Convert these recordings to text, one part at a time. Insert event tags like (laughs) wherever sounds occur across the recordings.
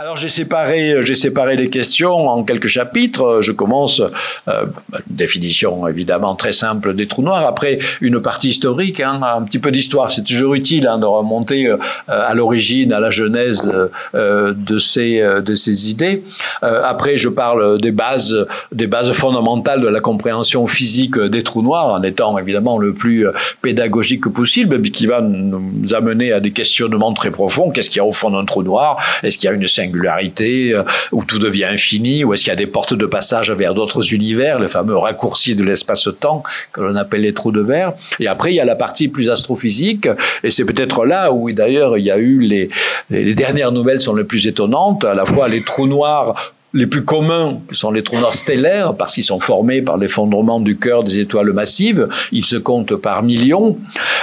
Alors j'ai séparé, j'ai séparé les questions en quelques chapitres. Je commence euh, définition évidemment très simple des trous noirs. Après une partie historique, hein, un petit peu d'histoire. C'est toujours utile hein, de remonter euh, à l'origine, à la genèse euh, de ces de ces idées. Euh, après, je parle des bases des bases fondamentales de la compréhension physique des trous noirs, en étant évidemment le plus pédagogique possible, mais qui va nous amener à des questionnements très profonds. Qu'est-ce qu'il y a au fond d'un trou noir? Est-ce qu'il y a une singularité, euh, où tout devient infini, ou est-ce qu'il y a des portes de passage vers d'autres univers, le fameux raccourci de l'espace-temps que l'on appelle les trous de verre. Et après, il y a la partie plus astrophysique, et c'est peut-être là où d'ailleurs il y a eu les, les dernières nouvelles sont les plus étonnantes, à la fois les trous noirs les plus communs sont les trous noirs stellaires parce qu'ils sont formés par l'effondrement du cœur des étoiles massives. Ils se comptent par millions.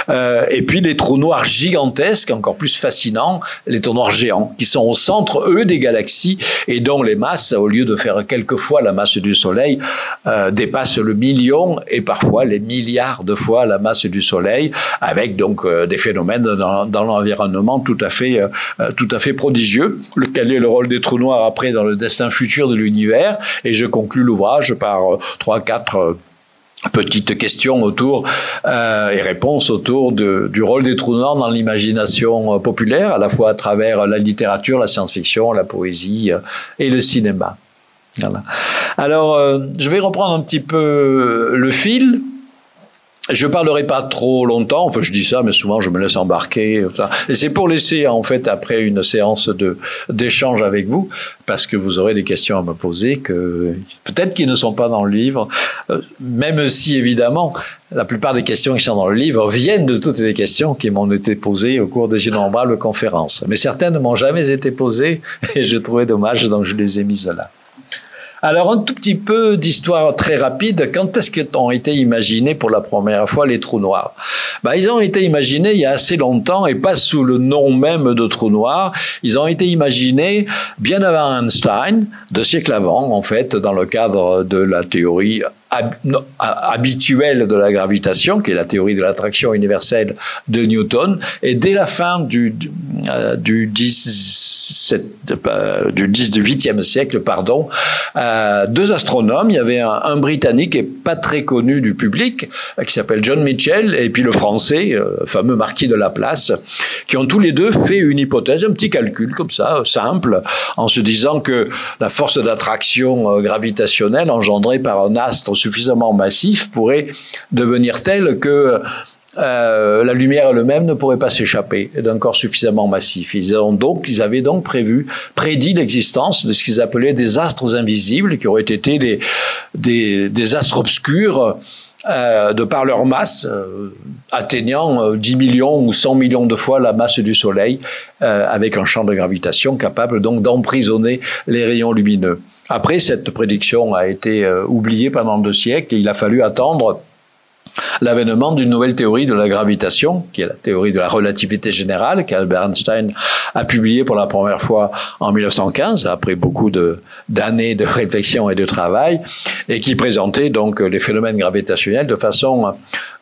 Euh, et puis les trous noirs gigantesques, encore plus fascinants, les trous noirs géants, qui sont au centre, eux, des galaxies et dont les masses, au lieu de faire quelquefois la masse du Soleil, euh, dépassent le million et parfois les milliards de fois la masse du Soleil, avec donc euh, des phénomènes dans, dans l'environnement tout à fait, tout à fait prodigieux. Quel est le rôle des trous noirs après dans le destin futur de l'univers. Et je conclus l'ouvrage par euh, trois, quatre euh, petites questions autour euh, et réponses autour de, du rôle des trous noirs dans l'imagination populaire, à la fois à travers la littérature, la science-fiction, la poésie et le cinéma. Alors, je vais reprendre un petit peu le fil je parlerai pas trop longtemps, enfin je dis ça, mais souvent je me laisse embarquer. Et c'est pour laisser en fait après une séance de d'échange avec vous, parce que vous aurez des questions à me poser que peut-être qui ne sont pas dans le livre, euh, même si évidemment la plupart des questions qui sont dans le livre viennent de toutes les questions qui m'ont été posées au cours des innombrables conférences. Mais certaines ne m'ont jamais été posées et je trouvais dommage donc je les ai mises là. Alors un tout petit peu d'histoire très rapide. Quand est-ce qu'ont été imaginés pour la première fois les trous noirs? Bah, Ils ont été imaginés il y a assez longtemps et pas sous le nom même de trous noirs. Ils ont été imaginés bien avant Einstein, deux siècles avant en fait, dans le cadre de la théorie habituelle de la gravitation, qui est la théorie de l'attraction universelle de Newton, et dès la fin du, du, 17, euh, 18e siècle, pardon, euh, deux astronomes, il y avait un, Britannique et pas très connu du public, qui s'appelle John Mitchell, et puis le Français, euh, fameux marquis de Laplace, qui ont tous les deux fait une hypothèse, un petit calcul comme ça, simple, en se disant que la force d'attraction gravitationnelle engendrée par un astre suffisamment massif pourrait devenir tel que euh, la lumière elle-même ne pourrait pas s'échapper d'un corps suffisamment massif. Ils, ont donc, ils avaient donc prévu, prédit l'existence de ce qu'ils appelaient des astres invisibles, qui auraient été des, astres obscurs euh, de par leur masse, euh, atteignant 10 millions ou 100 millions de fois la masse du Soleil, avec un champ de gravitation capable donc d'emprisonner les rayons lumineux. Après, cette prédiction a été euh, oubliée pendant deux siècles et il a fallu attendre l'avènement d'une nouvelle théorie de la gravitation, qui est la théorie de la relativité générale, qu'Albert Einstein a publiée pour la première fois en 1915, après beaucoup d'années de, réflexion et de travail, et qui présentait donc les phénomènes gravitationnels de façon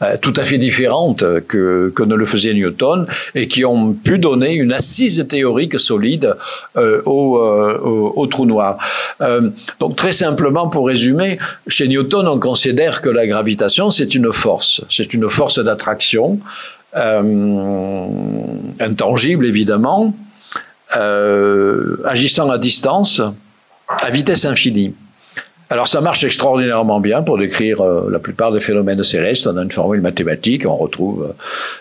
euh, tout à fait différente que, ne le faisait Newton, et qui ont pu donner une assise théorique solide euh, au, euh, au, trou noir. Euh, donc très simplement, pour résumer, chez Newton, on considère que la gravitation, c'est une force. C'est une force d'attraction, euh, intangible évidemment, euh, agissant à distance, à vitesse infinie. Alors ça marche extraordinairement bien pour décrire la plupart des phénomènes célestes. On a une formule mathématique, on retrouve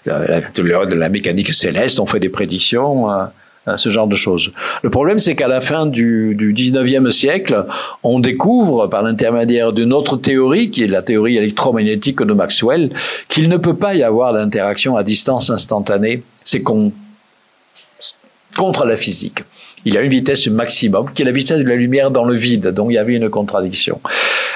la, de la mécanique céleste, on fait des prédictions ce genre de choses. Le problème, c'est qu'à la fin du, du 19e siècle, on découvre, par l'intermédiaire d'une autre théorie, qui est la théorie électromagnétique de Maxwell, qu'il ne peut pas y avoir d'interaction à distance instantanée. C'est contre la physique il a une vitesse maximum, qui est la vitesse de la lumière dans le vide. Donc il y avait une contradiction.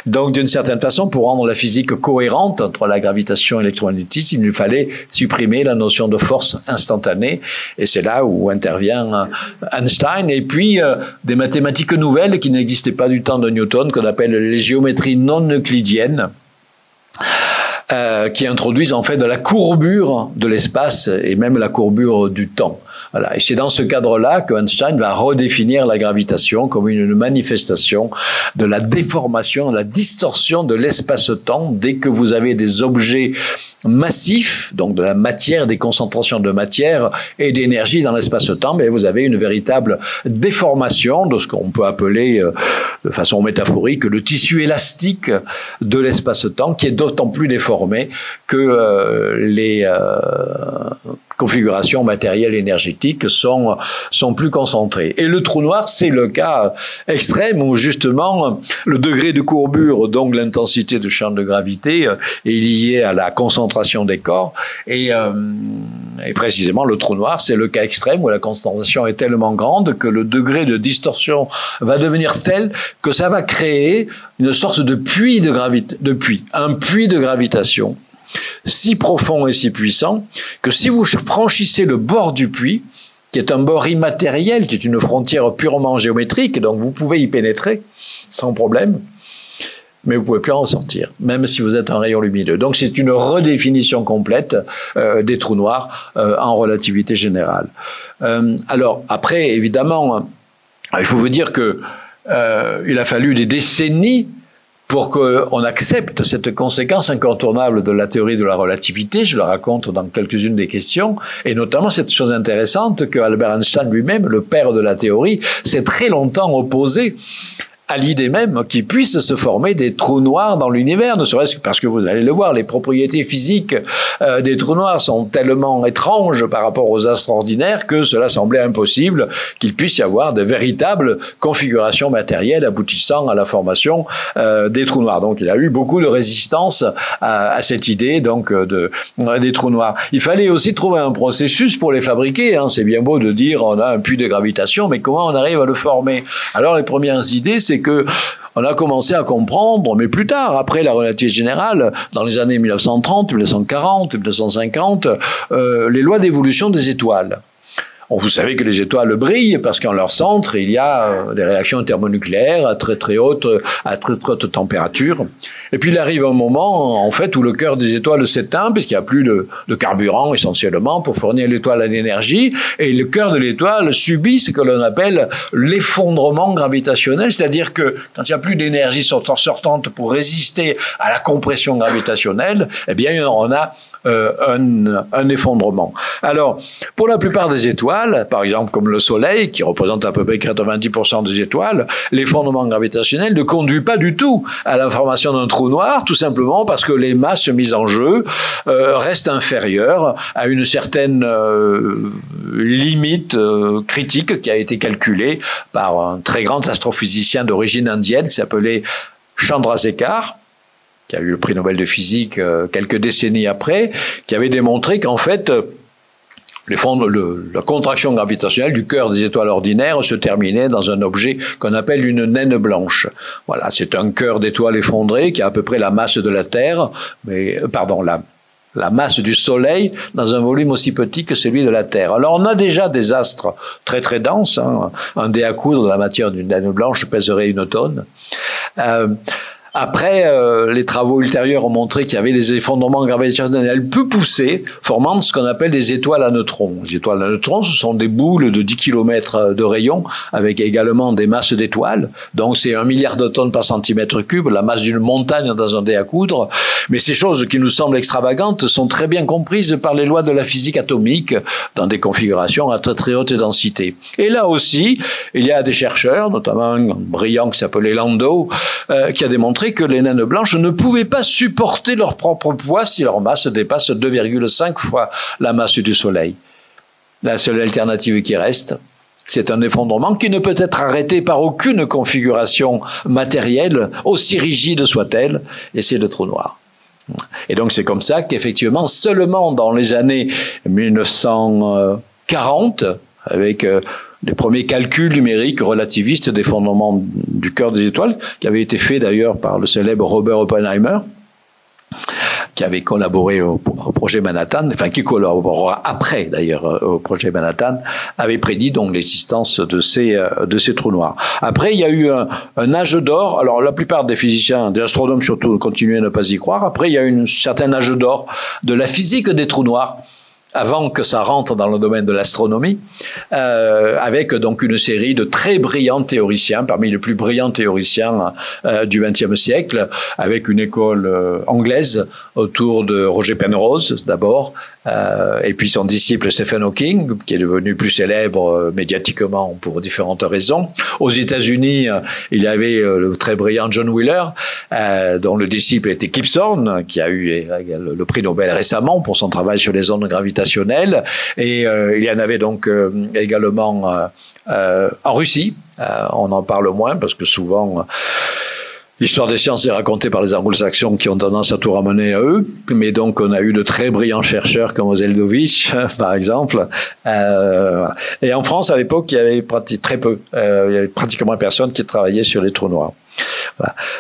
Donc d'une certaine façon, pour rendre la physique cohérente entre la gravitation et l'électromagnétisme, il fallait supprimer la notion de force instantanée. Et c'est là où intervient Einstein. Et puis euh, des mathématiques nouvelles qui n'existaient pas du temps de Newton, qu'on appelle les géométries non euclidiennes. Euh, qui introduisent en fait de la courbure de l'espace et même la courbure du temps. Voilà. Et c'est dans ce cadre-là que Einstein va redéfinir la gravitation comme une manifestation de la déformation, la distorsion de l'espace-temps dès que vous avez des objets massifs, donc de la matière, des concentrations de matière et d'énergie dans l'espace-temps, mais vous avez une véritable déformation de ce qu'on peut appeler euh, de façon métaphorique le tissu élastique de l'espace-temps qui est d'autant plus déformé que euh, les euh, configurations matérielles énergétiques sont, sont plus concentrées. Et le trou noir, c'est le cas extrême où justement le degré de courbure, donc l'intensité de champ de gravité, est lié à la concentration des corps. Et, euh, et précisément, le trou noir, c'est le cas extrême où la concentration est tellement grande que le degré de distorsion va devenir tel que ça va créer une sorte de puits de gravité, de puits, un puits de gravitation si profond et si puissant que si vous franchissez le bord du puits, qui est un bord immatériel, qui est une frontière purement géométrique, donc vous pouvez y pénétrer sans problème, mais vous pouvez plus en sortir, même si vous êtes un rayon lumineux. Donc c'est une redéfinition complète euh, des trous noirs euh, en relativité générale. Euh, alors après, évidemment, il faut vous dire que il a fallu des décennies pour qu'on accepte cette conséquence incontournable de la théorie de la relativité, je le raconte dans quelques-unes des questions, et notamment cette chose intéressante que Albert Einstein lui-même, le père de la théorie, s'est très longtemps opposé à l'idée même qu'il puisse se former des trous noirs dans l'univers, ne serait-ce que parce que vous allez le voir, les propriétés physiques euh, des trous noirs sont tellement étranges par rapport aux astres ordinaires que cela semblait impossible qu'il puisse y avoir de véritables configurations matérielles aboutissant à la formation euh, des trous noirs. Donc il a eu beaucoup de résistance à, cette idée donc de, des trous noirs. Il fallait aussi trouver un processus pour les fabriquer. Hein. C'est bien beau de dire on a un puits de gravitation, mais comment on arrive à le former? Alors les premières idées, c'est que on a commencé à comprendre, mais plus tard, après la relativité générale, dans les années 1930, 1940, 1950, les lois d'évolution des étoiles. Vous savez que les étoiles brillent parce qu'en leur centre, il y a euh, des réactions thermonucléaires à très très haute, à très, très haute température. Et puis il arrive un moment, en fait, où le cœur des étoiles s'éteint puisqu'il n'y a plus de, de, carburant essentiellement pour fournir l'étoile à l'énergie. Et le cœur de l'étoile subit ce que l'on appelle l'effondrement gravitationnel, c'est-à-dire que quand il n'y a plus d'énergie sortante pour résister à la compression gravitationnelle, eh bien on a euh, un, effondrement. Alors, pour la plupart des étoiles, par exemple comme le Soleil, qui représente à peu près 90% des étoiles, l'effondrement gravitationnel ne conduit pas du tout à la formation d'un trou noir, tout simplement parce que les masses mises en jeu euh, restent inférieures à une certaine euh, limite critique qui a été calculée par un très grand astrophysicien d'origine indienne qui s'appelait Chandrasekhar qui a eu le prix Nobel de physique euh, quelques décennies après, qui avait démontré qu'en fait, euh, les le, la contraction gravitationnelle du cœur des étoiles ordinaires se terminait dans un objet qu'on appelle une naine blanche. Voilà, c'est un cœur d'étoile effondré qui a à peu près la masse de la Terre, mais euh, pardon, la, la masse du Soleil dans un volume aussi petit que celui de la Terre. Alors on a déjà des astres très très denses. Hein. Un dé à coudre de la matière d'une naine blanche pèserait une tonne. Euh, après, euh, les travaux ultérieurs ont montré qu'il y avait des effondrements gravitationnels peu poussés, formant ce qu'on appelle des étoiles à neutrons. Les étoiles à neutrons, ce sont des boules de 10 km de rayon, avec également des masses d'étoiles. Donc c'est un milliard de tonnes par centimètre cube, la masse d'une montagne dans un dé à coudre. Mais ces choses qui nous semblent extravagantes sont très bien comprises par les lois de la physique atomique, dans des configurations à très très haute densité. Et là aussi, il y a des chercheurs, notamment un brillant qui s'appelait Landau, euh, qui a démontré que les naines blanches ne pouvaient pas supporter leur propre poids si leur masse dépasse 2,5 fois la masse du Soleil. La seule alternative qui reste, c'est un effondrement qui ne peut être arrêté par aucune configuration matérielle, aussi rigide soit-elle, et c'est le trou noir. Et donc c'est comme ça qu'effectivement, seulement dans les années 1940, avec euh, les premiers calculs numériques relativistes des fondements du cœur des étoiles, qui avaient été faits d'ailleurs par le célèbre Robert Oppenheimer, qui avait collaboré au, projet Manhattan, enfin qui collaborera après d'ailleurs euh, au projet Manhattan, avait prédit donc l'existence de ces euh, de ces trous noirs. Après, il y a eu un, un âge d'or. Alors la plupart des physiciens, des astronomes surtout, continuaient à ne pas y croire. Après, il y a eu un certain âge d'or de la physique des trous noirs avant que ça rentre dans le domaine de l'astronomie, euh, avec donc une série de très brillants théoriciens, parmi les plus brillants théoriciens euh, du XXe siècle, avec une école euh, anglaise autour de Roger Penrose d'abord, euh, et puis son disciple Stephen Hawking, qui est devenu plus célèbre euh, médiatiquement pour différentes raisons. Aux États-Unis, euh, il y avait le très brillant John Wheeler, dont le disciple était Thorne, qui a eu le prix Nobel récemment pour son travail sur les ondes gravitationnelles. Et il y en avait donc également en Russie. on en parle moins parce que souvent L'histoire des sciences est racontée par les anglo-saxons qui ont tendance à tout ramener à eux. Mais donc, on a eu de très brillants chercheurs comme Zeldovich, (laughs) par exemple. Euh, et en France, à l'époque, il y avait très peu. Euh, il y avait pratiquement personne qui travaillait sur les trous noirs.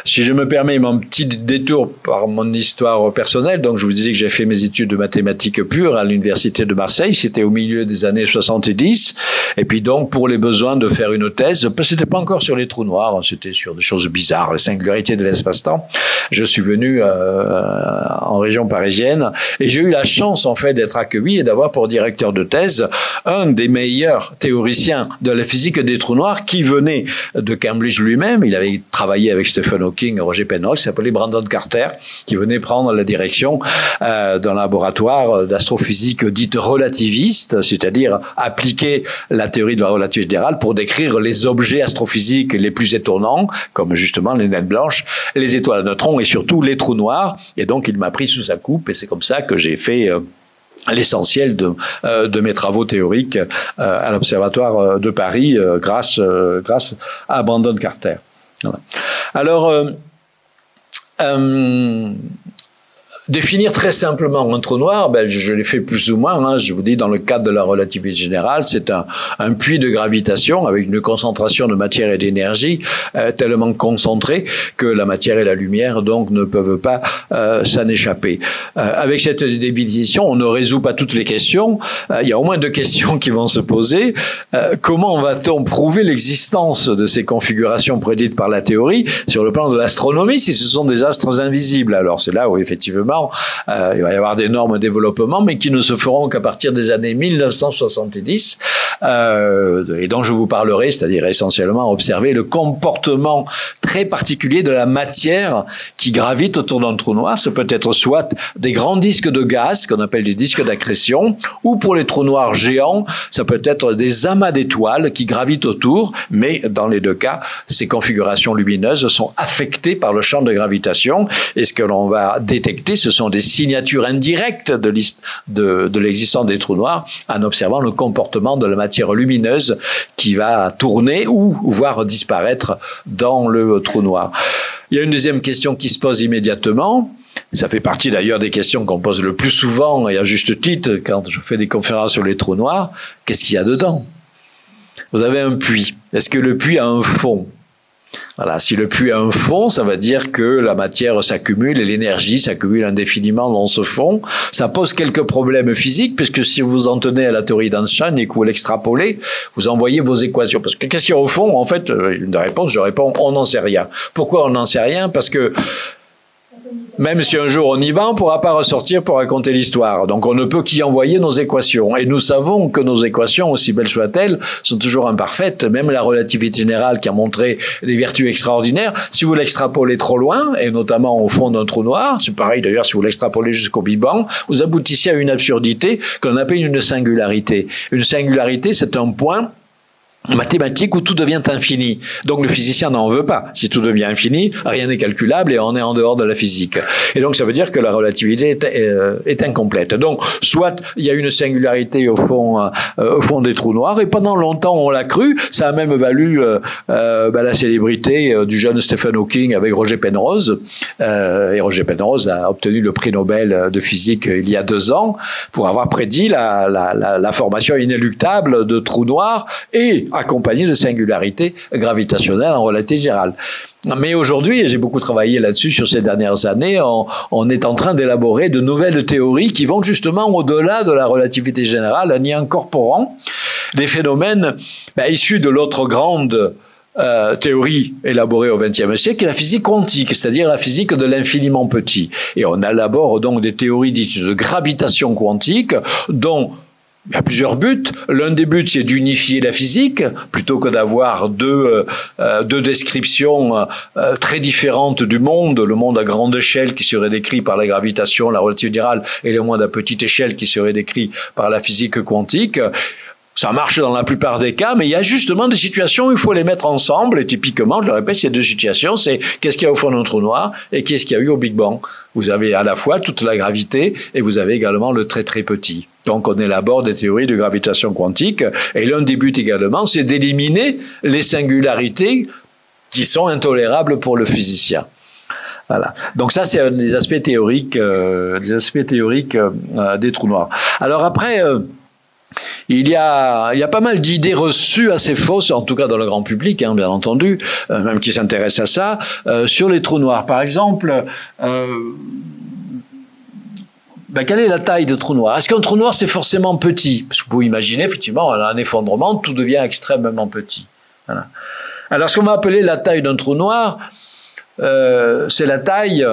Si je me permets mon petit détour par mon histoire personnelle, donc je vous disais que j'ai fait mes études de mathématiques pures à l'université de Marseille, c'était au milieu des années 70, et puis donc pour les besoins de faire une thèse, c'était pas encore sur les trous noirs, hein, c'était sur des choses bizarres, les singularités de l'espace-temps. Je suis venu euh, en région parisienne et j'ai eu la chance en fait d'être accueilli et d'avoir pour directeur de thèse un des meilleurs théoriciens de la physique des trous noirs qui venait de Cambridge lui-même. Il avait travaillé avec Stephen Hawking et Roger Penrose, s'appelait Brandon Carter, qui venait prendre la direction euh, d'un laboratoire d'astrophysique dite relativiste, c'est-à-dire appliquer la théorie de la relativité générale pour décrire les objets astrophysiques les plus étonnants, comme justement les naines blanches, les étoiles à neutrons et surtout les trous noirs. Et donc il m'a pris sous sa coupe et c'est comme ça que j'ai fait... Euh, l'essentiel de, euh, de mes travaux théoriques euh, à l'Observatoire de Paris grâce, grâce à Brandon Carter. Alors, euh, euh, Définir très simplement un trou noir, ben, je, l'ai fait plus ou moins. Hein, je vous dis, dans le cadre de la relativité générale, c'est un, un, puits de gravitation avec une concentration de matière et d'énergie euh, tellement concentrée que la matière et la lumière donc ne peuvent pas euh, s'en échapper. Euh, avec cette définition, on ne résout pas toutes les questions. Euh, il y a au moins deux questions qui vont se poser. Euh, comment va-t-on prouver l'existence de ces configurations prédites par la théorie sur le plan de l'astronomie si ce sont des astres invisibles? Alors c'est là où effectivement euh, il va y avoir d'énormes développements, mais qui ne se feront qu'à partir des années 1970, euh, et dont je vous parlerai, c'est-à-dire essentiellement observer le comportement très particulier de la matière qui gravite autour d'un trou noir. Ce peut être soit des grands disques de gaz, qu'on appelle des disques d'accrétion, ou pour les trous noirs géants, ça peut être des amas d'étoiles qui gravitent autour, mais dans les deux cas, ces configurations lumineuses sont affectées par le champ de gravitation, et ce que l'on va détecter, ce sont des signatures indirectes de, l'existence des trous noirs en observant le comportement de la matière lumineuse qui va tourner ou voir disparaître dans le trou noir. Il y a une deuxième question qui se pose immédiatement. Ça fait partie d'ailleurs des questions qu'on pose le plus souvent et à juste titre quand je fais des conférences sur les trous noirs. Qu'est-ce qu'il y a dedans? Vous avez un puits. Est-ce que le puits a un fond? Voilà, si le puits a un fond, ça veut dire que la matière s'accumule et l'énergie s'accumule indéfiniment dans ce fond. Ça pose quelques problèmes physiques, puisque si vous en tenez à la théorie d'Einstein et que vous l'extrapolez, vous envoyez vos équations. Parce que qu'est-ce qu'il y a au fond? En fait, euh, une réponse, je réponds, on n'en sait rien. Pourquoi on n'en sait rien? Parce que même si un jour on y va, on ne pourra pas ressortir pour raconter l'histoire. Donc on ne peut qu'y envoyer nos équations. Et nous savons que nos équations, aussi belles soient-elles, sont toujours imparfaites. Même la relativité générale qui a montré des vertus extraordinaires, si vous l'extrapolez trop loin, et notamment au fond d'un trou noir, c'est pareil d'ailleurs si vous l'extrapolez jusqu'au Big Bang, vous aboutissez à une absurdité qu'on appelle une singularité. Une singularité, c'est un point mathématique où tout devient infini. Donc le physicien n'en veut pas. Si tout devient infini, rien n'est calculable et on est en dehors de la physique. Et donc ça veut dire que la relativité est, euh, est incomplète. Donc soit il y a une singularité au fond, euh, au fond des trous noirs et pendant longtemps on l'a cru. Ça a même valu euh, euh bah, la célébrité du jeune Stephen Hawking avec Roger Penrose. et Roger Penrose a obtenu le prix Nobel de physique il y a deux ans pour avoir prédit la, la, la, la formation inéluctable de trous noirs et accompagné de singularités gravitationnelles en relativité générale. Mais aujourd'hui, et j'ai beaucoup travaillé là-dessus sur ces dernières années, on, est en train d'élaborer de nouvelles théories qui vont justement au-delà de la relativité générale en y incorporant des phénomènes ben, issus de l'autre grande euh, théorie élaborée au XXe siècle est la physique quantique, c'est-à-dire la physique de l'infiniment petit. Et on élabore donc des théories dites de gravitation quantique, dont il y a plusieurs buts. L'un des buts, c'est d'unifier la physique, plutôt que d'avoir deux, euh, deux descriptions euh, très différentes du monde. Le monde à grande échelle qui serait décrit par la gravitation, la relativité générale, et le monde à petite échelle qui serait décrit par la physique quantique. Ça marche dans la plupart des cas, mais il y a justement des situations où il faut les mettre ensemble. Et typiquement, je le répète, ces deux situations, c'est qu'est-ce qu'il y a au fond d'un trou noir et qu'est-ce qu'il y a eu au Big Bang. Vous avez à la fois toute la gravité et vous avez également le très très petit. Donc on élabore des théories de gravitation quantique. Et l'un des buts également, c'est d'éliminer les singularités qui sont intolérables pour le physicien. Voilà. Donc ça, c'est des aspects théoriques, euh, des aspects théoriques euh, des trous noirs. Alors après. Euh, il y a, pas mal d'idées reçues assez fausses, en tout cas dans le grand public, hein, bien entendu, euh, même qui s'intéressent à ça, euh, sur les trous noirs. Par exemple, euh, ben, quelle est la taille de trou noir Est-ce qu'un trou noir c'est forcément petit? Parce que vous pouvez imaginer, effectivement, un effondrement, tout devient extrêmement petit. Alors, ce qu'on va appeler la taille d'un trou noir, c'est la taille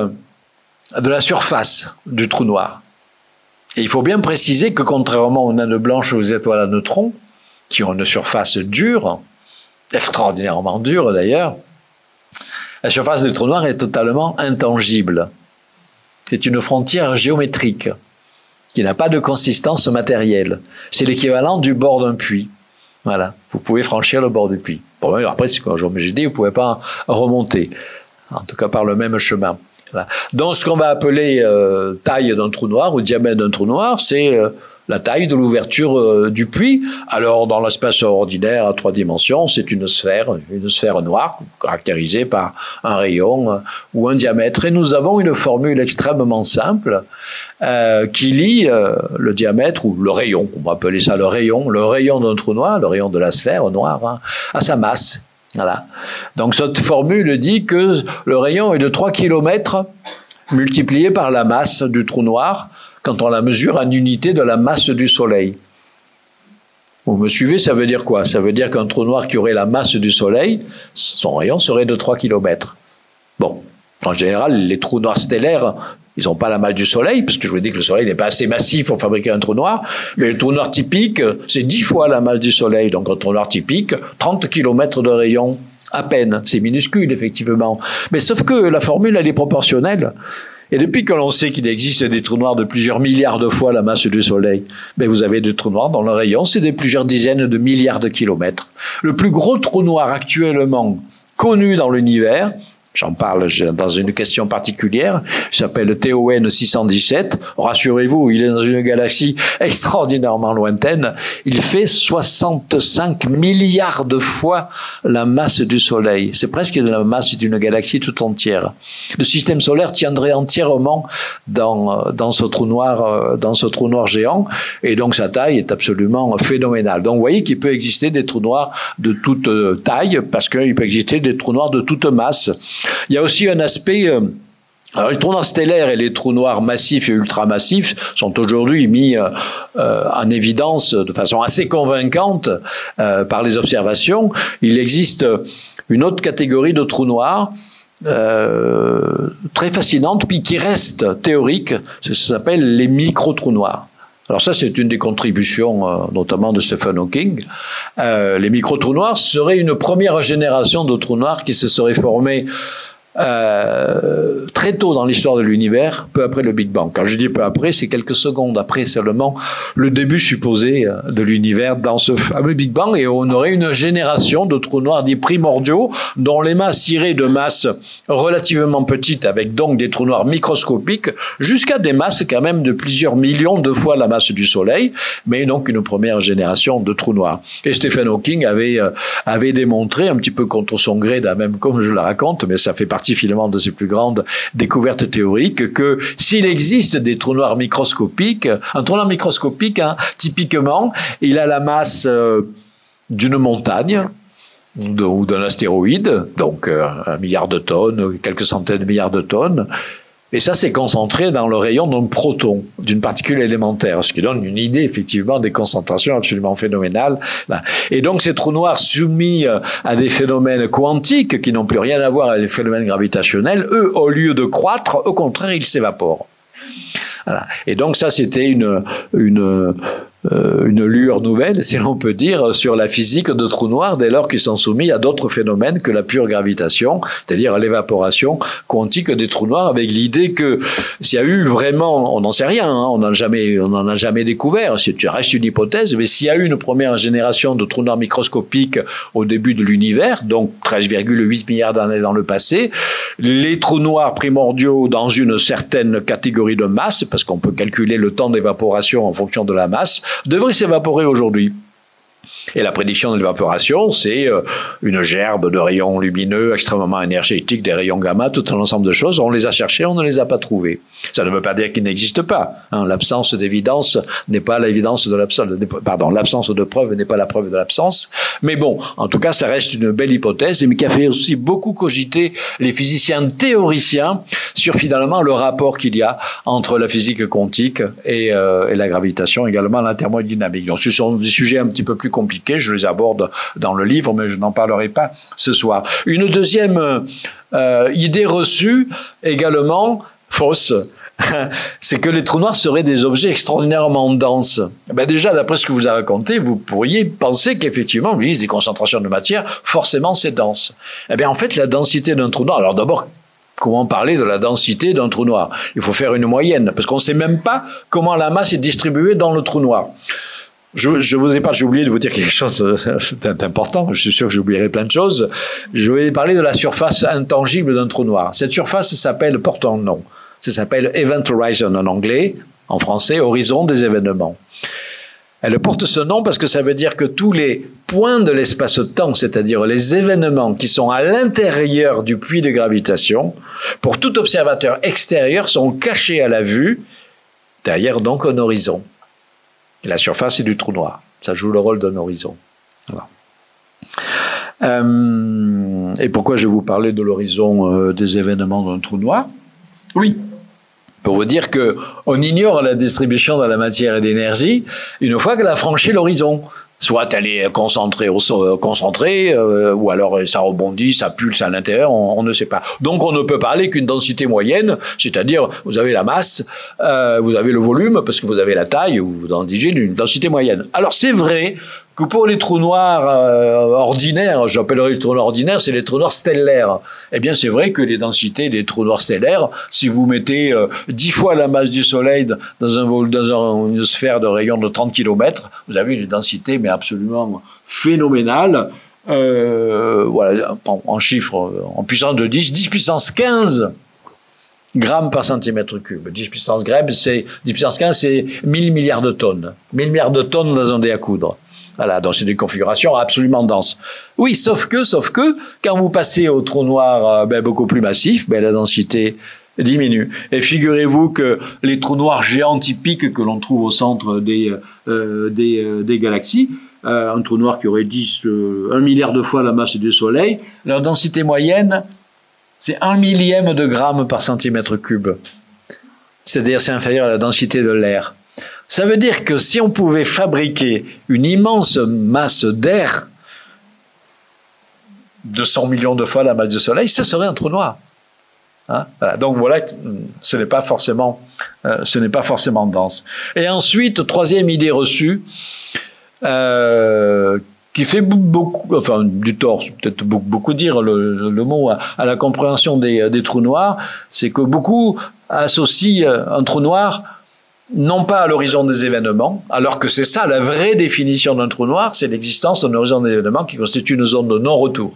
de la surface du trou noir. Et il faut bien préciser que contrairement aux naines blanches ou aux étoiles à neutrons, qui ont une surface dure, extraordinairement dure d'ailleurs, la surface du trou noir est totalement intangible. C'est une frontière géométrique qui n'a pas de consistance matérielle. C'est l'équivalent du bord d'un puits. Voilà, vous pouvez franchir le bord du puits. Bon, après, c'est comme j'ai dit, vous ne pouvez pas remonter, en tout cas par le même chemin. Donc, ce qu'on va appeler euh, taille d'un trou noir ou diamètre d'un trou noir, c'est euh, la taille de l'ouverture euh, du puits. Alors, dans l'espace ordinaire à trois dimensions, c'est une sphère, une sphère noire, caractérisée par un rayon ou un diamètre. Et nous avons une formule extrêmement simple qui lie le diamètre ou le rayon, on va appeler ça le rayon, le rayon d'un trou noir, le rayon de la sphère noire, hein, à sa masse. Voilà. Donc cette formule dit que le rayon est de 3 km multiplié par la masse du trou noir quand on la mesure en unité de la masse du Soleil. Vous me suivez, ça veut dire quoi? Ça veut dire qu'un trou noir qui aurait la masse du Soleil, son rayon serait de 3 km. Bon, en général, les trous noirs stellaires ils n'ont pas la masse du Soleil, parce que je vous dis que le Soleil n'est pas assez massif pour fabriquer un trou noir. Mais le trou noir typique, c'est 10 fois la masse du Soleil. Donc un trou noir typique, 30 km de rayon à peine. C'est minuscule, effectivement. Mais sauf que la formule, elle est proportionnelle. Et depuis que l'on sait qu'il existe des trous noirs de plusieurs milliards de fois la masse du Soleil, ben vous avez des trous noirs dont le rayon, c'est de plusieurs dizaines de milliards de kilomètres. Le plus gros trou noir actuellement connu dans l'univers, J'en parle dans une question particulière. Il s'appelle TON 617. Rassurez-vous, il est dans une galaxie (laughs) extraordinairement lointaine. Il fait 65 milliards de fois la masse du Soleil. C'est presque la masse d'une galaxie tout entière. Le système solaire tiendrait entièrement dans, dans ce trou noir, dans ce trou noir géant. Et donc sa taille est absolument phénoménale. Donc vous voyez qu'il peut exister des trous noirs de toute taille parce qu'il peut exister des trous noirs de toute masse. Il y a aussi un aspect euh, alors, les trous noirs stellaires et les trous noirs massifs et ultramassifs sont aujourd'hui mis euh, euh, en évidence de façon assez convaincante par les observations. Il existe une autre catégorie de trous noirs très fascinante, puis qui reste théorique. Ça s'appelle les micro-trous noirs. Alors ça, c'est une des contributions, notamment de Stephen Hawking. les micro-trous noirs seraient une première génération de trous noirs qui se seraient formés euh, très tôt dans l'histoire de l'univers, peu après le Big Bang. Quand je dis peu après, c'est quelques secondes après seulement le début supposé euh, de l'univers dans ce fameux Big Bang, et on aurait une génération de trous noirs dits primordiaux, dont les masses iraient de masses relativement petites, avec donc des trous noirs microscopiques, jusqu'à des masses quand même de plusieurs millions de fois la masse du Soleil, mais donc une première génération de trous noirs. Et Stephen Hawking avait, euh, avait démontré, un petit peu contre son gré, même comme je le raconte, mais ça fait partie finalement de ses plus grandes découvertes théoriques, que s'il existe des trous noirs microscopiques, un trou noir microscopique, hein, typiquement, il a la masse euh, d'une montagne, ou d'un astéroïde, donc euh, un milliard de tonnes, quelques centaines de milliards de tonnes, Et ça, c'est concentré dans le rayon d'un proton, d'une particule élémentaire, ce qui donne une idée effectivement des concentrations absolument phénoménales. Et donc ces trous noirs soumis euh, à des phénomènes quantiques qui n'ont plus rien à voir avec les phénomènes gravitationnels, eux, au lieu de croître, au contraire, ils s'évaporent. Voilà. Et donc ça, c'était une, une, une lueur nouvelle, si l'on peut dire, sur la physique de trous noirs dès lors qu'ils sont soumis à d'autres phénomènes que la pure gravitation, c'est-à-dire l'évaporation quantique des trous noirs, avec l'idée que s'il y a eu vraiment, on n'en sait rien, hein, on n'en jamais, on n'en a jamais découvert, c'est reste une hypothèse, mais s'il y a eu une première génération de trous noirs microscopiques au début de l'univers, donc 13,8 milliards d'années dans le passé, les trous noirs primordiaux dans une certaine catégorie de masse, parce qu'on peut calculer le temps d'évaporation en fonction de la masse, devrait s'évaporer aujourd'hui. Et la prédiction de l'évaporation, c'est euh, une gerbe de rayons lumineux extrêmement énergétiques, des rayons gamma, tout un ensemble de choses. On les a cherchés, on ne les a pas trouvés. Ça ne veut pas dire qu'ils n'existent pas. Hein. L'absence d'évidence n'est pas l'évidence de l'absence. Pardon, l'absence de preuve n'est pas la preuve de l'absence. Mais bon, en tout cas, ça reste une belle hypothèse, mais qui a fait aussi beaucoup cogiter les physiciens théoriciens sur finalement le rapport qu'il y a entre la physique quantique et, euh, la gravitation, également la thermodynamique. Donc, ce sont des sujets un petit peu plus compliqués je les aborde dans le livre, mais je n'en parlerai pas ce soir. Une deuxième euh, idée reçue, également fausse, (laughs) c'est que les trous noirs seraient des objets extraordinairement denses. Ben déjà, d'après ce que vous avez raconté, vous pourriez penser qu'effectivement, oui, des concentrations de matière, forcément c'est dense. Eh bien, en fait, la densité d'un trou noir, alors d'abord, Comment parler de la densité d'un trou noir? Il faut faire une moyenne, parce qu'on ne sait même pas comment la masse est distribuée dans le trou noir. Je, je vous ai pas, j'ai oublié de vous dire quelque chose d'important. Je suis sûr que j'oublierai plein de choses. Je vais parler de la surface intangible d'un trou noir. Cette surface s'appelle, porte un nom. Ça s'appelle Event Horizon en anglais, en français, horizon des événements. Elle porte ce nom parce que ça veut dire que tous les points de l'espace-temps, c'est-à-dire les événements qui sont à l'intérieur du puits de gravitation, pour tout observateur extérieur, sont cachés à la vue, derrière donc un horizon la surface est du trou noir. Ça joue le rôle d'un horizon. Euh, et pourquoi je vous parlais de l'horizon euh, des événements d'un trou noir? Oui, pour vous dire que on ignore la distribution de la matière et d'énergie une fois qu'elle a franchi l'horizon. Soit elle est concentrée, euh, concentrée euh, ou alors ça rebondit, ça pulse à l'intérieur, on, ne sait pas. Donc on ne peut parler qu'une densité moyenne, c'est-à-dire vous avez la masse, euh, vous avez le volume, parce que vous avez la taille, ou vous en disiez d'une densité moyenne. Alors c'est vrai que pour les trous noirs euh, ordinaires, j'appellerais les trous noirs ordinaires, c'est les trous noirs stellaires. Eh bien, c'est vrai que les densités des trous noirs stellaires, si vous mettez euh, dix fois la masse du Soleil dans, un, dans une sphère de rayon de 30 km, vous avez une densité mais absolument phénoménale. Euh, voilà, en, chiffres, en puissance de 10, 10 puissance 15 grammes par centimètre cube. 10 puissance 10 puissance 15, c'est 1000 milliards de tonnes. 1000 milliards de tonnes dans un dé à coudre. Voilà, donc c'est des configurations absolument denses. Oui, sauf que, sauf que, quand vous passez au trou noir euh, ben, beaucoup plus massif, ben, la densité diminue. Et figurez-vous que les trous noirs géants typiques que l'on trouve au centre des, euh, euh, galaxies, un trou noir qui aurait 10, un milliard de fois la masse du Soleil, leur densité moyenne, c'est un millième de gramme par centimètre cube. C'est-à-dire c'est inférieur à la densité de l'air. Ça veut dire que si on pouvait fabriquer une immense masse d'air de 100 millions de fois la masse du Soleil, ce serait un trou noir. Hein Donc voilà, ce n'est pas forcément, euh, ce n'est pas forcément dense. Et ensuite, troisième idée reçue, euh, qui fait beaucoup, enfin du tort, peut-être beaucoup, dire le, mot à, la compréhension des, des trous noirs, c'est que beaucoup associent un trou noir non pas à l'horizon des événements, alors que c'est ça la vraie définition d'un trou noir, c'est l'existence d'un horizon des événements qui constitue une zone de non-retour.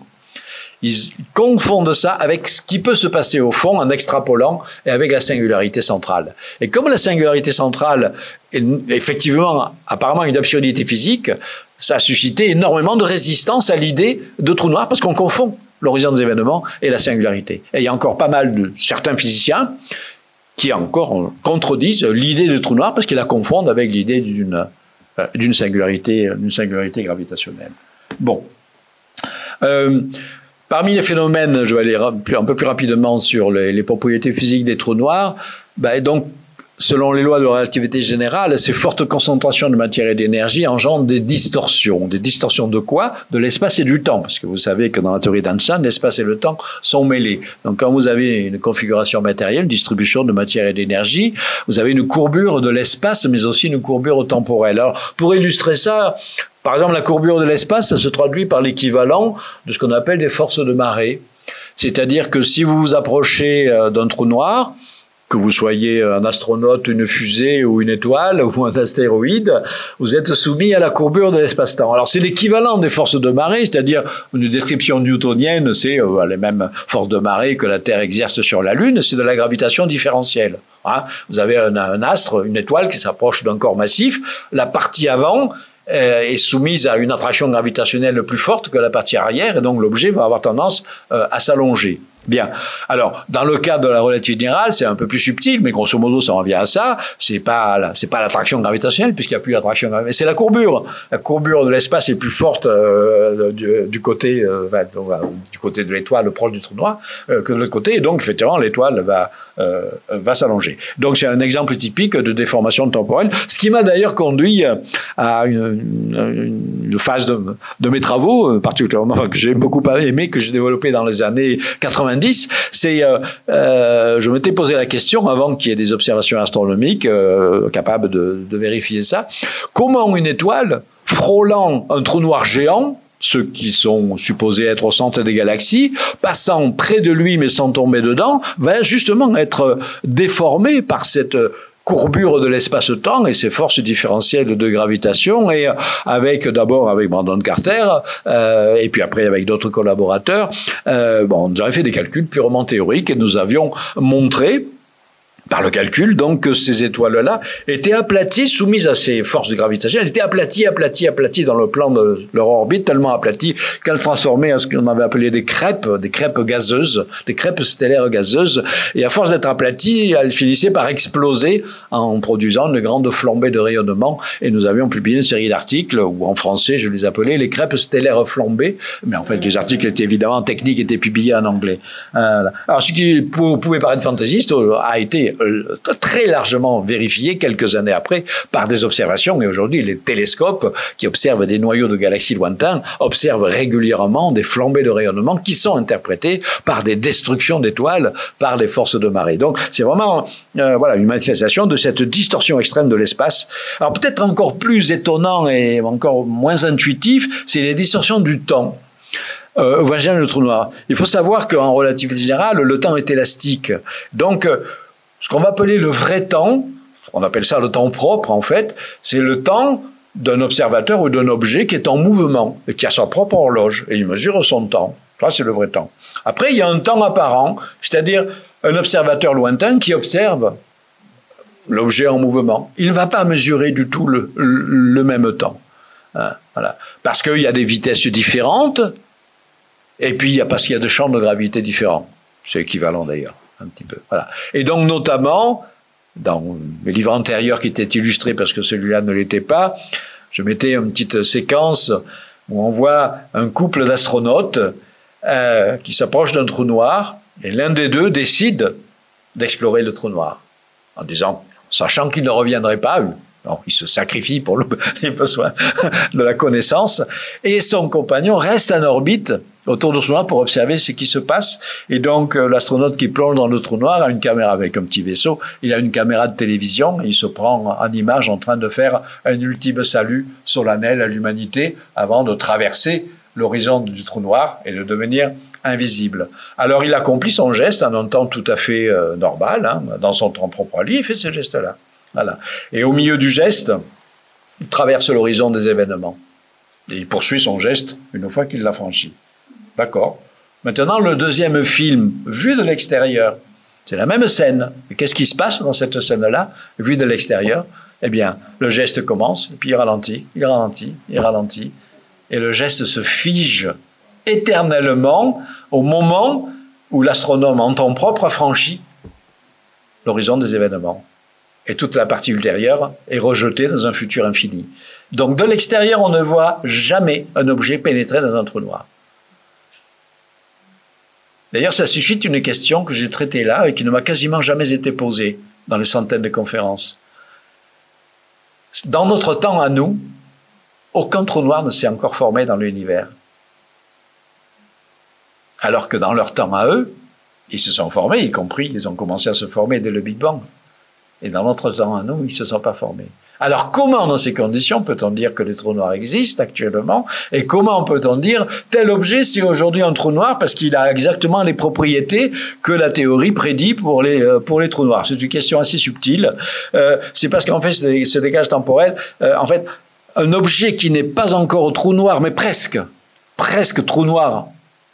Ils confondent ça avec ce qui peut se passer au fond en extrapolant et avec la singularité centrale. Et comme la singularité centrale est effectivement apparemment une absurdité physique, ça a suscité énormément de résistance à l'idée de trou noir parce qu'on confond l'horizon des événements et la singularité. Et il y a encore pas mal de certains physiciens qui encore contredisent l'idée du trou noir parce qu'ils la confondent avec l'idée d'une euh, singularité, d'une singularité gravitationnelle. Bon. Euh, Parmi les phénomènes, je vais aller un peu plus rapidement sur les, propriétés physiques des trous noirs. Ben, donc, selon les lois de la relativité générale, ces fortes concentrations de matière et d'énergie engendrent des distorsions. Des distorsions de quoi? De l'espace et du temps. Parce que vous savez que dans la théorie d'Einstein, l'espace et le temps sont mêlés. Donc quand vous avez une configuration matérielle, distribution de matière et d'énergie, vous avez une courbure de l'espace, mais aussi une courbure temporelle. Alors pour illustrer ça, par exemple, la courbure de l'espace, ça se traduit par l'équivalent de ce qu'on appelle des forces de marée. C'est-à-dire que si vous vous approchez euh, d'un trou noir, que vous soyez un astronaute, une fusée ou une étoile ou un astéroïde, vous êtes soumis à la courbure de l'espace-temps. Alors c'est l'équivalent des forces de marée, c'est-à-dire une description newtonienne, c'est euh, les mêmes forces de marée que la Terre exerce sur la Lune, c'est de la gravitation différentielle. Hein. vous avez un, astre, une étoile qui s'approche d'un corps massif, la partie avant euh, est soumise à une attraction gravitationnelle plus forte que la partie arrière, et donc l'objet va avoir tendance euh, à s'allonger. Bien. Alors, dans le cas de la relativité générale, c'est un peu plus subtil, mais grosso modo, ça revient à ça. C'est pas, c'est pas l'attraction gravitationnelle, puisqu'il n'y a plus d'attraction gravitationnelle. C'est la courbure. La courbure de l'espace est plus forte euh, du, côté, euh, du côté de l'étoile proche du trou noir euh, que de l'autre côté. Et donc, effectivement, l'étoile va, va s'allonger. Donc, c'est un exemple typique de déformation temporelle. Ce qui m'a d'ailleurs conduit à une, phase de, mes travaux, particulièrement, enfin, que j'ai beaucoup aimé, que j'ai développé dans les années 90 c'est, euh, euh, je m'étais posé la question avant qu'il y ait des observations astronomiques euh, capables de vérifier ça. Comment une étoile frôlant un trou noir géant ceux qui sont supposés être au centre des galaxies, passant près de lui mais sans tomber dedans, va justement être déformé par cette courbure de l'espace-temps et ses forces différentielles de gravitation et avec d'abord avec Brandon Carter euh, et puis après avec d'autres collaborateurs, euh, bon, j'avais fait des calculs purement théoriques et nous avions montré par le calcul, donc, que ces étoiles-là étaient aplaties, soumises à ces forces de gravitation. Elles étaient aplaties, aplaties, aplaties dans le plan de leur orbite, tellement aplaties qu'elles transformaient en ce qu'on avait appelé des crêpes, des crêpes gazeuses, des crêpes stellaires gazeuses. Et à force d'être aplaties, elles finissaient par exploser en produisant une grande flambée de rayonnement. Et nous avions publié une série d'articles, ou en français, je les appelais les crêpes stellaires flambées. Mais en fait, les articles étaient évidemment techniques, étaient publiés en anglais. Euh, alors, ce qui pouvait paraître fantaisiste a été euh, très largement vérifié quelques années après par des observations. Et aujourd'hui, les télescopes qui observent des noyaux de galaxies lointains observent régulièrement des flambées de rayonnement qui sont interprétées par des destructions d'étoiles par les forces de marée. Donc, c'est vraiment euh, voilà une manifestation de cette distorsion extrême de l'espace. Alors peut-être encore plus étonnant et encore moins intuitif, c'est les distorsions du temps. Euh, voyez le trou noir. Il faut savoir qu'en relativité générale, le temps est élastique. Donc, euh, ce qu'on va appeler le vrai temps, on appelle ça le temps propre en fait, c'est le temps d'un observateur ou d'un objet qui est en mouvement et qui a sa propre horloge et il mesure son temps. Ça, c'est le vrai temps. Après, il y a un temps apparent, c'est-à-dire un observateur lointain qui observe l'objet en mouvement. Il ne va pas mesurer du tout le, même temps. Hein. Parce qu'il y a des vitesses différentes, et puis il y a parce qu'il y a des champs de gravité différents. C'est équivalent d'ailleurs un petit peu. Et donc notamment, dans mes livres antérieurs qui étaient illustrés parce que celui-là ne l'était pas, je mettais une petite séquence où on voit un couple d'astronautes euh, qui s'approche d'un trou noir et l'un des deux décide d'explorer le trou noir en disant, sachant qu'il ne reviendrait pas, il se sacrifie pour (laughs) les besoins de la connaissance et son compagnon reste en orbite autour du trou noir pour observer ce qui se passe. Et donc, euh, l'astronaute qui plonge dans le trou noir a une caméra avec un petit vaisseau. Il a une caméra de télévision. il se prend en image en train de faire un ultime salut solennel à l'humanité avant de traverser l'horizon du trou noir et de devenir invisible. Alors il accomplit son geste en un temps tout à fait euh, normal, hein, dans son temps propre à lui, il fait ce geste-là. Voilà. Et au milieu du geste, il traverse l'horizon des événements. Et il poursuit son geste une fois qu'il l'a franchi. D'accord Maintenant, le deuxième film, vu de l'extérieur, c'est la même scène. Qu'est-ce qui se passe dans cette scène-là, vu de l'extérieur? Eh bien, le geste commence, puis il ralentit, il ralentit, il ralentit, et le geste se fige éternellement au moment où l'astronome en temps propre a franchi l'horizon des événements. Et toute la partie ultérieure est rejetée dans un futur infini. Donc de l'extérieur, on ne voit jamais un objet pénétrer dans un trou noir. D'ailleurs, ça suscite une question que j'ai traitée là et qui ne m'a quasiment jamais été posée dans les centaines de conférences. Dans notre temps à nous, aucun trou noir ne s'est encore formé dans l'univers. Alors que dans leur temps à eux, ils se sont formés, y compris, ils ont commencé à se former dès le Big Bang. Et dans notre temps à nous, ils ne se sont pas formés. Alors comment dans ces conditions peut-on dire que les trous noirs existent actuellement et comment peut-on dire tel objet c'est aujourd'hui un trou noir parce qu'il a exactement les propriétés que la théorie prédit pour les euh, pour les trous noirs? C'est une question assez subtile. Euh, c'est parce qu'en fait ce décalage temporel, euh, en fait, un objet qui n'est pas encore au trou noir mais presque, presque trou noir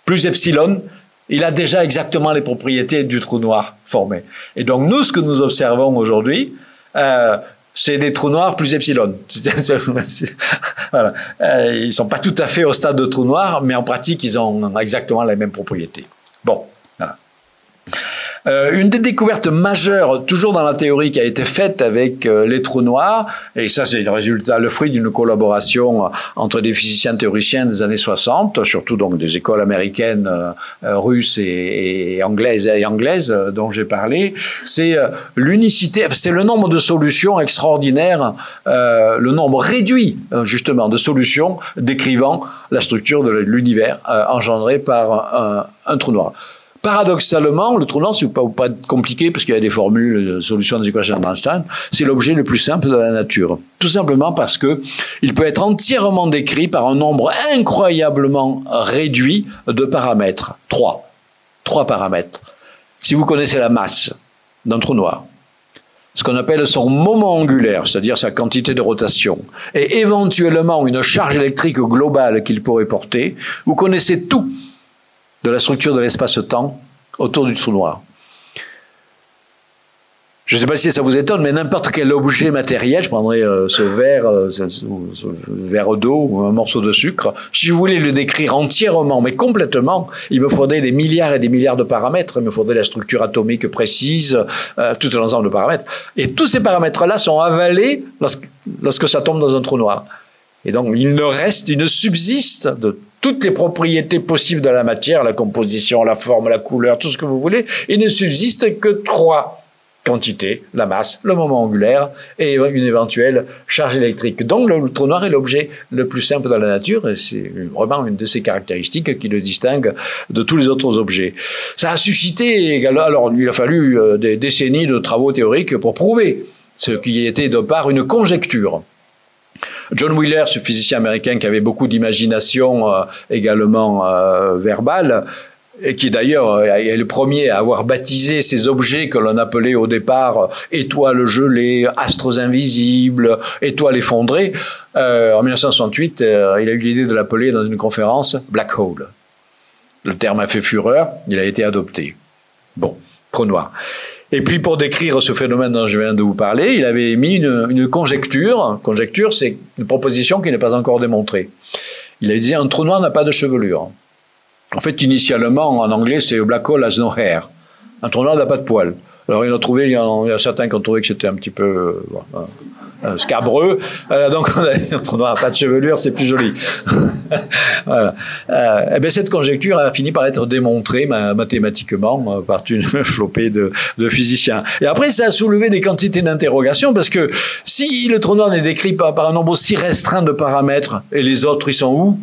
plus epsilon, il a déjà exactement les propriétés du trou noir formé. Et donc nous, ce que nous observons aujourd'hui, euh, c'est des trous noirs plus epsilon. (laughs) Euh, ils sont pas tout à fait au stade de trou noir, mais en pratique, ils ont exactement les mêmes propriétés. Bon. Euh, une des découvertes majeures, toujours dans la théorie, qui a été faite avec euh, les trous noirs, et ça c'est le résultat, le fruit d'une collaboration entre des physiciens théoriciens des années 60, surtout donc des écoles américaines, euh, russes et, anglaises et anglaises dont j'ai parlé, c'est l'unicité, c'est le nombre de solutions extraordinaires, le nombre réduit justement de solutions décrivant la structure de l'univers engendré par un trou noir. Paradoxalement, le trou noir, c'est pas, pas compliqué parce qu'il y a des formules de solution des équations d'Einstein, c'est l'objet le plus simple de la nature. Tout simplement parce que il peut être entièrement décrit par un nombre incroyablement réduit de paramètres. Trois. Trois paramètres. Si vous connaissez la masse d'un trou noir, ce qu'on appelle son moment angulaire, c'est-à-dire sa quantité de rotation, et éventuellement une charge électrique globale qu'il pourrait porter, vous connaissez tout de la structure de l'espace-temps autour du trou noir. Je ne sais pas si ça vous étonne, mais n'importe quel objet matériel, je prendrais euh, ce verre, euh, ce, verre d'eau ou un morceau de sucre, si je voulais le décrire entièrement, mais complètement, il me faudrait des milliards et des milliards de paramètres, il me faudrait la structure atomique précise, euh, tout un ensemble de paramètres. Et tous ces paramètres-là sont avalés lorsque, lorsque ça tombe dans un trou noir. Et donc, il ne reste, il ne subsiste de toutes les propriétés possibles de la matière, la composition, la forme, la couleur, tout ce que vous voulez, il ne subsiste que trois quantités, la masse, le moment angulaire et une éventuelle charge électrique. Donc le trou noir est l'objet le plus simple dans la nature et c'est vraiment une de ces caractéristiques qui le distingue de tous les autres objets. Ça a suscité alors il a fallu euh, des décennies de travaux théoriques pour prouver ce qui était de part une conjecture. John Wheeler, ce physicien américain qui avait beaucoup d'imagination euh, également euh, verbale, et qui d'ailleurs euh, est le premier à avoir baptisé ces objets que l'on appelait au départ étoiles gelées, astres invisibles, étoiles effondrées. en 1968, il a eu l'idée de l'appeler dans une conférence Black Hole. Le terme a fait fureur, il a été adopté. Bon, trou noir. Et puis pour décrire ce phénomène dont je viens de vous parler, il avait émis une, conjecture. Conjecture, c'est une proposition qui n'est pas encore démontrée. Il a dit un trou noir n'a pas de chevelure. En fait, initialement, en anglais, c'est black hole has no hair. Un trou noir n'a pas de poils. Alors il a trouvé, il y a, certains qui ont trouvé que c'était un petit peu euh, euh, scabreux. Euh, donc on a trou noir n'a pas de chevelure, c'est plus joli. (laughs) voilà. Euh, et eh bien cette conjecture a fini par être démontrée mathématiquement par une (laughs) flopée de, de, physiciens. Et après, ça a soulevé des quantités d'interrogations parce que si le trou noir n'est décrit par, par un nombre si restreint de paramètres et les autres, ils sont où?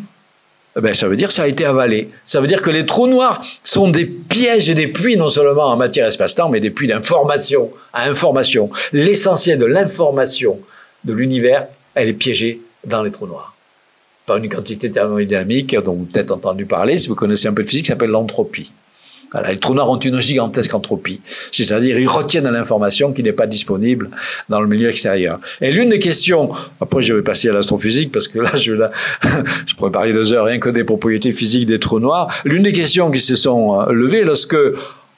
Ben, ça veut dire que ça a été avalé. Ça veut dire que les trous noirs sont des pièges et des puits, non seulement en matière espace-temps, mais des puits d'information à information. L'essentiel de l'information de l'univers, elle est piégée dans les trous noirs. Par une quantité thermodynamique dont vous peut-être entendu parler, si vous connaissez un peu de physique, qui s'appelle l'entropie. Les trous noirs ont une gigantesque entropie, c'est-à-dire ils retiennent l'information qui n'est pas disponible dans le milieu extérieur. Et l'une des questions, après je vais passer à l'astrophysique parce que là je, là, (laughs) je pourrais parler deux heures rien que des propriétés physiques des trous noirs, l'une des questions qui se sont euh, levées lorsque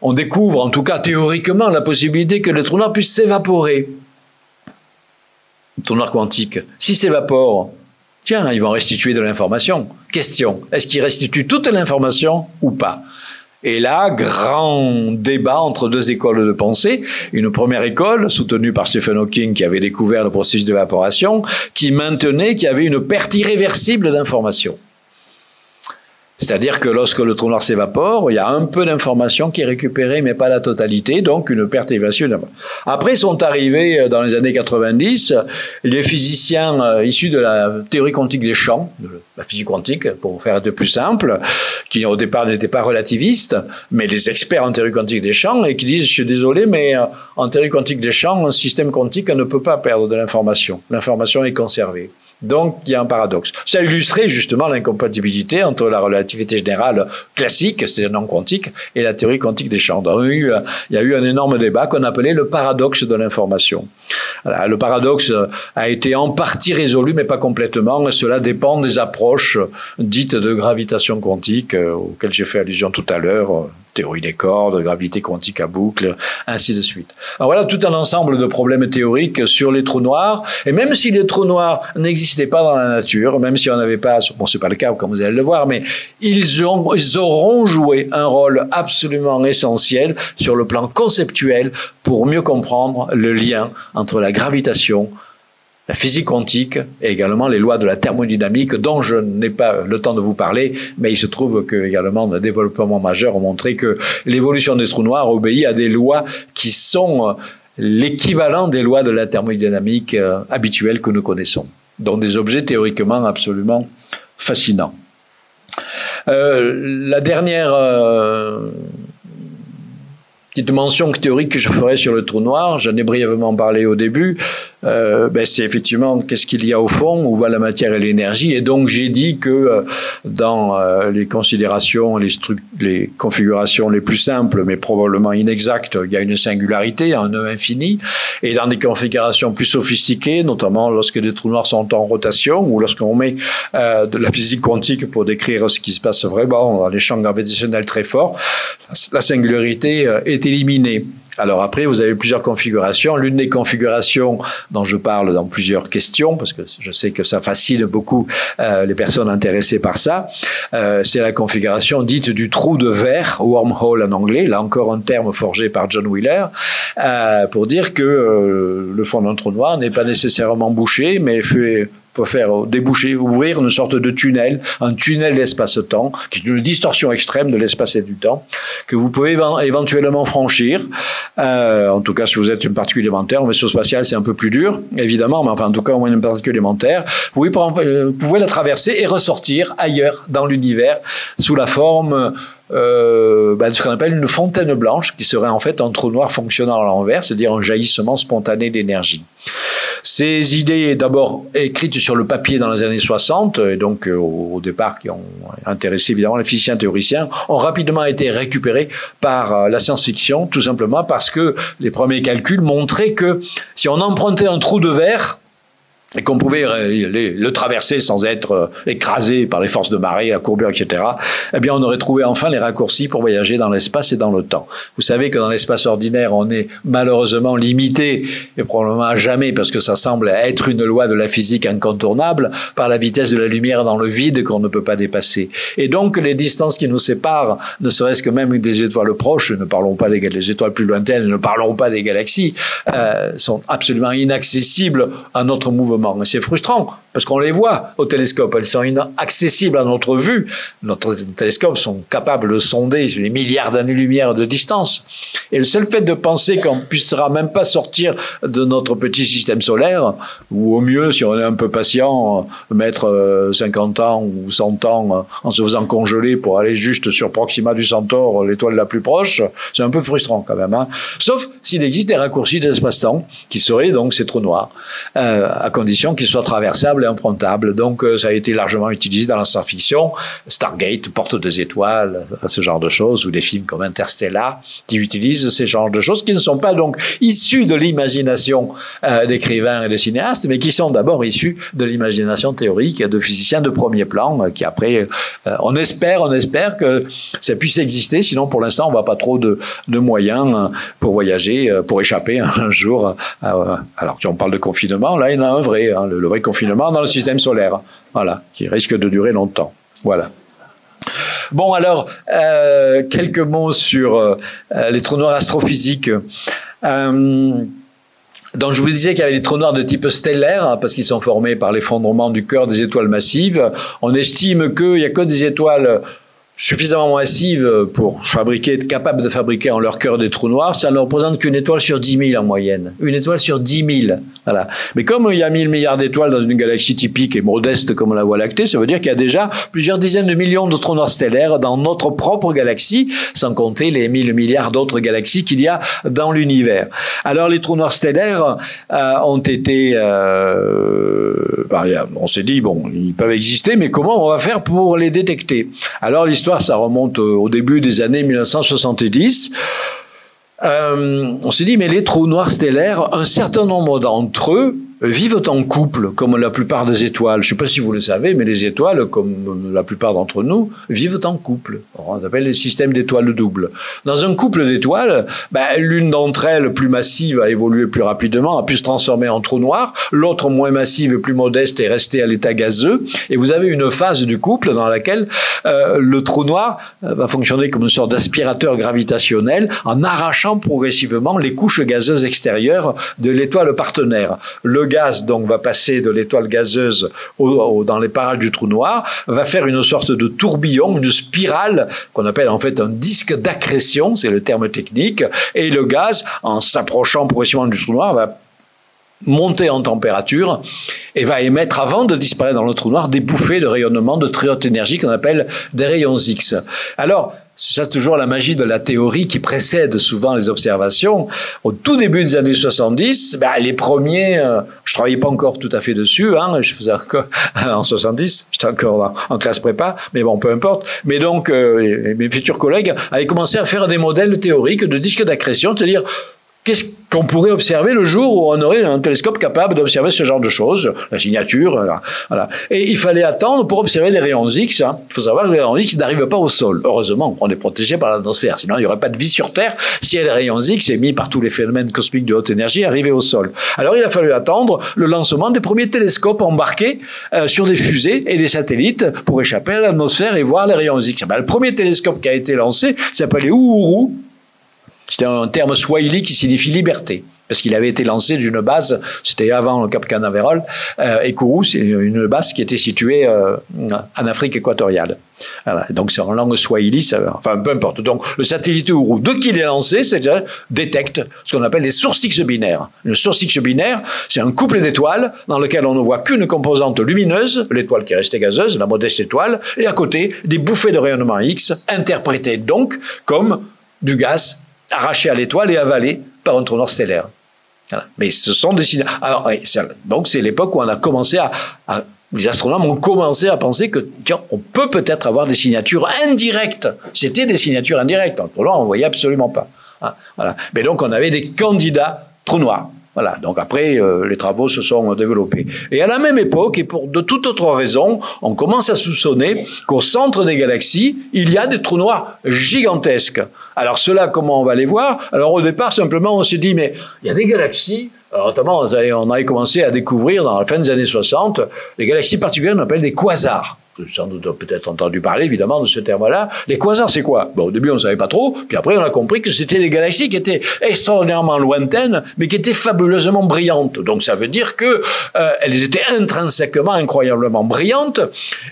on découvre, en tout cas théoriquement, la possibilité que les trous noirs puissent s'évaporer. Le trou noir quantique, s'il s'évapore, tiens, ils vont restituer de l'information. Question, est-ce qu'ils restituent toute l'information ou pas? Et là, grand débat entre deux écoles de pensée. Une première école, soutenue par Stephen Hawking, qui avait découvert le processus d'évaporation, qui maintenait qu'il y avait une perte irréversible d'informations. C'est-à-dire que lorsque le trou noir s'évapore, il y a un peu d'information qui est récupérée, mais pas la totalité, donc une perte évasion. Après sont arrivés euh, dans les années 90 les physiciens euh, issus de la théorie quantique des champs, de la physique quantique, pour faire de plus simple, qui au départ n'étaient pas relativistes, mais les experts en théorie quantique des champs, et qui disent, je suis désolé, mais euh, en théorie quantique des champs, un système quantique ne peut pas perdre de l'information. L'information est conservée. Donc, il y a un paradoxe. Ça illustrait justement l'incompatibilité entre la relativité générale classique, c'est-à-dire non quantique, et la théorie quantique des champs. Donc, il y a eu un énorme débat qu'on appelait le paradoxe de l'information. le paradoxe a été en partie résolu, mais pas complètement. Cela dépend des approches dites de gravitation quantique, euh, auxquelles j'ai fait allusion tout à l'heure, théorie des cordes, gravité quantique à boucle, ainsi de suite. Alors voilà tout un ensemble de problèmes théoriques sur les trous noirs. Et même si les trous noirs n'existaient pas dans la nature, même si on n'avait pas, bon c'est pas le cas comme vous allez le voir, mais ils, ont, ils auront joué un rôle absolument essentiel sur le plan conceptuel pour mieux comprendre le lien entre la gravitation, la physique quantique et également les lois de la thermodynamique dont je n'ai pas le temps de vous parler, mais il se trouve que également des développements majeurs ont montré que l'évolution des trous noirs obéit à des lois qui sont euh, l'équivalent des lois de la thermodynamique euh, habituelles que nous connaissons, donc des objets théoriquement absolument fascinants. Euh, la dernière petite mention théorique que je ferai sur le trou noir, j'en ai brièvement parlé au début, euh, ben c'est effectivement qu'est-ce qu'il y a au fond, où va la matière et l'énergie? Et donc j'ai dit que euh, dans euh, les considérations, les, les configurations les plus simples, mais probablement inexactes, il y a une singularité, un nœud infini. Et dans des configurations plus sophistiquées, notamment lorsque des trous noirs sont en rotation, ou lorsqu'on met de la physique quantique pour décrire ce qui se passe vraiment dans les champs gravitationnels très forts, la singularité est éliminée. Alors après, vous avez plusieurs configurations. L'une des configurations dont je parle dans plusieurs questions, parce que je sais que ça fascine beaucoup euh, les personnes intéressées par ça, euh, c'est la configuration dite du trou de verre, wormhole en anglais, là encore un terme forgé par John Wheeler, euh, pour dire que le fond d'un trou noir n'est pas nécessairement bouché, mais fait peut faire déboucher, ouvrir une sorte de tunnel, un tunnel d'espace-temps, qui est une distorsion extrême de l'espace et du temps, que vous pouvez éventuellement franchir. Euh, en tout cas, si vous êtes une particule élémentaire, en vaisseau spatial, c'est un peu plus dur, évidemment, mais enfin, en tout cas, au moins une particule élémentaire, euh, vous pouvez la traverser et ressortir ailleurs dans l'univers sous la forme euh, bah, ce qu'on appelle une fontaine blanche, qui serait en fait un trou noir fonctionnant à l'envers, c'est-à-dire un jaillissement spontané d'énergie. Ces idées, d'abord écrites sur le papier dans les années 60, et donc euh, au, départ qui ont intéressé évidemment les physiciens théoriciens, ont rapidement été récupérées par euh, la science-fiction, tout simplement parce que les premiers calculs montraient que si on empruntait un trou de verre, et qu'on pouvait euh, le traverser sans être euh, écrasé par les forces de marée, la courbure, etc., eh bien, on aurait trouvé enfin les raccourcis pour voyager dans l'espace et dans le temps. Vous savez que dans l'espace ordinaire, on est malheureusement limité, et probablement à jamais, parce que ça semble être une loi de la physique incontournable, par la vitesse de la lumière dans le vide qu'on ne peut pas dépasser. Et donc, les distances qui nous séparent, ne serait-ce que même des étoiles proches, ne parlons pas des étoiles plus lointaines, ne parlons pas des galaxies, euh, sont absolument inaccessibles à notre mouvement c'est frustrant parce qu'on les voit au télescope. Elles sont inaccessibles à notre vue. Notre télescope sont capables de sonder les milliards d'années-lumière de distance. Et le seul fait de penser qu'on ne puissera même pas sortir de notre petit système solaire, ou au mieux, si on est un peu patient, mettre 50 euh, ans ou 100 ans euh, en se faisant congeler pour aller juste sur Proxima du Centaure, l'étoile la plus proche, c'est un peu frustrant quand même. Hein. Sauf s'il existe des raccourcis d'espace-temps, qui seraient donc ces trous noirs, euh, à condition qu'ils soient traversables improntable. Donc, euh, ça a été largement utilisé dans la science-fiction. Stargate, Porte des étoiles, ce genre de choses, ou des films comme Interstellar, qui utilisent ces genres de choses qui ne sont pas donc issus de l'imagination euh, d'écrivains et de cinéastes, mais qui sont d'abord issus de l'imagination théorique de physiciens de premier plan, euh, qui après, on espère, on espère que ça puisse exister. Sinon, pour l'instant, on voit pas trop de, moyens pour voyager, pour échapper (laughs) un jour. alors, si on parle de confinement, là, il y en a un vrai, hein, le vrai confinement dans le système solaire. Voilà, qui risque de durer longtemps. Voilà. Bon, alors, euh, quelques mots sur euh, les trous noirs astrophysiques. Euh, donc je vous disais qu'il y avait des trous noirs de type stellaire, hein, parce qu'ils sont formés par l'effondrement du cœur des étoiles massives. On estime qu'il n'y a que des étoiles suffisamment massives pour fabriquer, être capables de fabriquer en leur cœur des trous noirs, ça ne représente qu'une étoile sur 10 000 en moyenne. Une étoile sur 10 000. Voilà. Mais comme il y a 1000 milliards d'étoiles dans une galaxie typique et modeste comme la Voie lactée, ça veut dire qu'il y a déjà plusieurs dizaines de millions de trous noirs stellaires dans notre propre galaxie, sans compter les 1000 milliards d'autres galaxies qu'il y a dans l'univers. Alors les trous noirs stellaires euh, ont été... Euh, bah, on s'est dit, bon, ils peuvent exister, mais comment on va faire pour les détecter? Alors l'histoire, ça remonte au début des années 1970. Euh, on s'est dit, mais les trous noirs stellaires, un certain nombre d'entre eux vivent en couple, comme la plupart des étoiles. Je ne sais pas si vous le savez, mais les étoiles, comme la plupart d'entre nous, vivent en couple. On appelle les systèmes d'étoiles doubles. Dans un couple d'étoiles, ben, l'une d'entre elles, plus massive, a évolué plus rapidement, a pu se transformer en trou noir. L'autre, moins massive, plus modeste, est restée à l'état gazeux. Et vous avez une phase du couple dans laquelle euh, le trou noir euh, va fonctionner comme une sorte d'aspirateur gravitationnel en arrachant progressivement les couches gazeuses extérieures de l'étoile partenaire. Gaz donc va passer de l'étoile gazeuse dans les parages du trou noir, va faire une sorte de tourbillon, une spirale qu'on appelle en fait un disque d'accrétion, c'est le terme technique, et le gaz, en s'approchant progressivement du trou noir, va monter en température et va émettre, avant de disparaître dans le trou noir, des bouffées de rayonnement de très haute énergie qu'on appelle des rayons X. Alors, c'est toujours la magie de la théorie qui précède souvent les observations. Au tout début des années 70, ben, les premiers, euh, je travaillais pas encore tout à fait dessus, hein, je faisais encore (laughs) en 70, j'étais encore en, classe prépa, mais bon, peu importe. Mais donc, euh, mes futurs collègues avaient commencé à faire des modèles théoriques de disques d'accrétion, c'est-à-dire Qu'est-ce qu'on pourrait observer le jour où on aurait un télescope capable d'observer ce genre de choses, la signature, euh, voilà. Et il fallait attendre pour observer les rayons X. Hein. Il faut savoir que les rayons X n'arrivent pas au sol. Heureusement, on est protégé par l'atmosphère. Sinon, il n'y aurait pas de vie sur Terre si les rayons X émis par tous les phénomènes cosmiques de haute énergie arrivaient au sol. Alors, il a fallu attendre le lancement des premiers télescopes embarqués euh, sur des fusées et des satellites pour échapper à l'atmosphère et voir les rayons X. Ben, le premier télescope qui a été lancé s'appelait Uhuru c'était un terme swahili qui signifie liberté parce qu'il avait été lancé d'une base, c'était avant le Cap Canaveral, euh, et Kourou, c'est une base qui était située euh, en Afrique équatoriale. Donc c'est en langue swahili, ça, enfin peu importe. Donc le satellite Kourou, dès qu'il est lancé, détecte ce qu'on appelle les sources X binaires. Une source X binaire, c'est un couple d'étoiles dans lequel on ne voit qu'une composante lumineuse, l'étoile qui est restée gazeuse, la modeste étoile, et à côté des bouffées de rayonnement X, interprétées donc comme du gaz arraché à l'étoile et avalé par un trou noir stellaire. Mais ce sont des signaux. Alors, donc c'est l'époque où on a commencé à, les astronomes ont commencé à penser que on peut peut-être avoir des signatures indirectes. C'était des signatures indirectes. Pour là, on voyait absolument pas. Hein, voilà. Mais donc on avait des candidats trous noirs. Voilà. Donc après, euh, les travaux se sont développés. Et à la même époque, et pour de toute autre raison, on commence à soupçonner qu'au centre des galaxies, il y a des trous noirs gigantesques. Alors cela, comment on va les voir? Alors au départ, simplement, on s'est dit, mais il y a des galaxies. Notamment, on avait commencé à découvrir dans la fin des années 60 des galaxies particulières qu'on appelle des quasars sans doute peut-être entendu parler évidemment de ce terme-là. Les quasars, c'est quoi? Bon, au début, on ne savait pas trop, puis après, on a compris que c'était des galaxies qui étaient extraordinairement lointaines, mais qui étaient fabuleusement brillantes. Donc, ça veut dire que euh, elles étaient intrinsèquement incroyablement brillantes,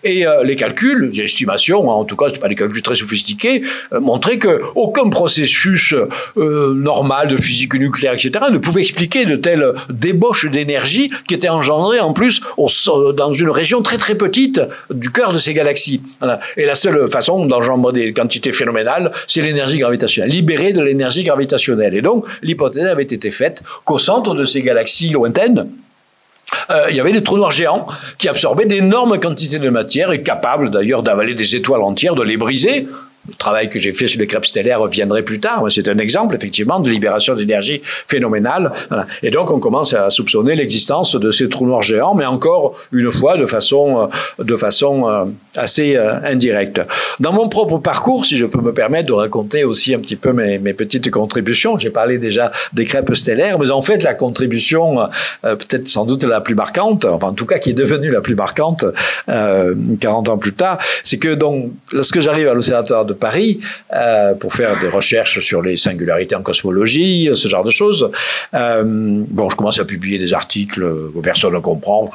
et euh, les calculs, les estimations, en tout cas, c'est pas des calculs très sophistiqués, euh, montraient que aucun processus normal de physique nucléaire, etc., ne pouvait expliquer de telles débauches d'énergie qui étaient engendrées en plus dans une région très très petite du cœur de ces galaxies. Et la seule façon d'engendrer des quantités phénoménales, c'est l'énergie gravitationnelle, libérer de l'énergie gravitationnelle. Et donc, l'hypothèse avait été faite qu'au centre de ces galaxies lointaines, euh, il y avait des trous noirs géants qui absorbaient d'énormes quantités de matière et capables d'ailleurs d'avaler des étoiles entières, de les briser le travail que j'ai fait sur les crêpes stellaires viendrait plus tard. C'est un exemple, effectivement, de libération d'énergie phénoménale. Et donc, on commence à soupçonner l'existence de ces trous noirs géants, mais encore une fois, de façon, euh, de façon euh, assez euh, indirecte. Dans mon propre parcours, si je peux me permettre de raconter aussi un petit peu mes, petites contributions, j'ai parlé déjà des crêpes stellaires, mais en fait, la contribution, peut-être sans doute la plus marquante, enfin, en tout cas, qui est devenue la plus marquante 40 ans plus tard, c'est que donc, lorsque j'arrive à l'Observatoire Paris euh, pour faire des recherches sur les singularités en cosmologie, ce genre de choses. Euh, bon, je commence à publier des articles que personne ne comprend.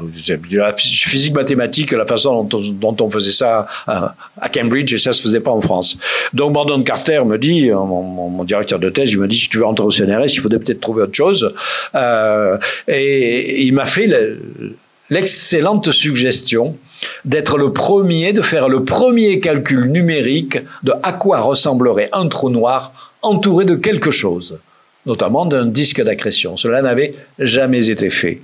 La physique mathématique, la façon dont on, faisait ça à, Cambridge, et ça se faisait pas en France. Donc, Brandon Carter me dit, mon, directeur de thèse, il me dit, si tu veux rentrer au CNRS, il faudrait peut-être trouver autre chose. Euh, et il m'a fait l'excellente suggestion d'être le premier, de faire le premier calcul numérique de à quoi ressemblerait un trou noir entouré de quelque chose notamment d'un disque d'accrétion. Cela n'avait jamais été fait.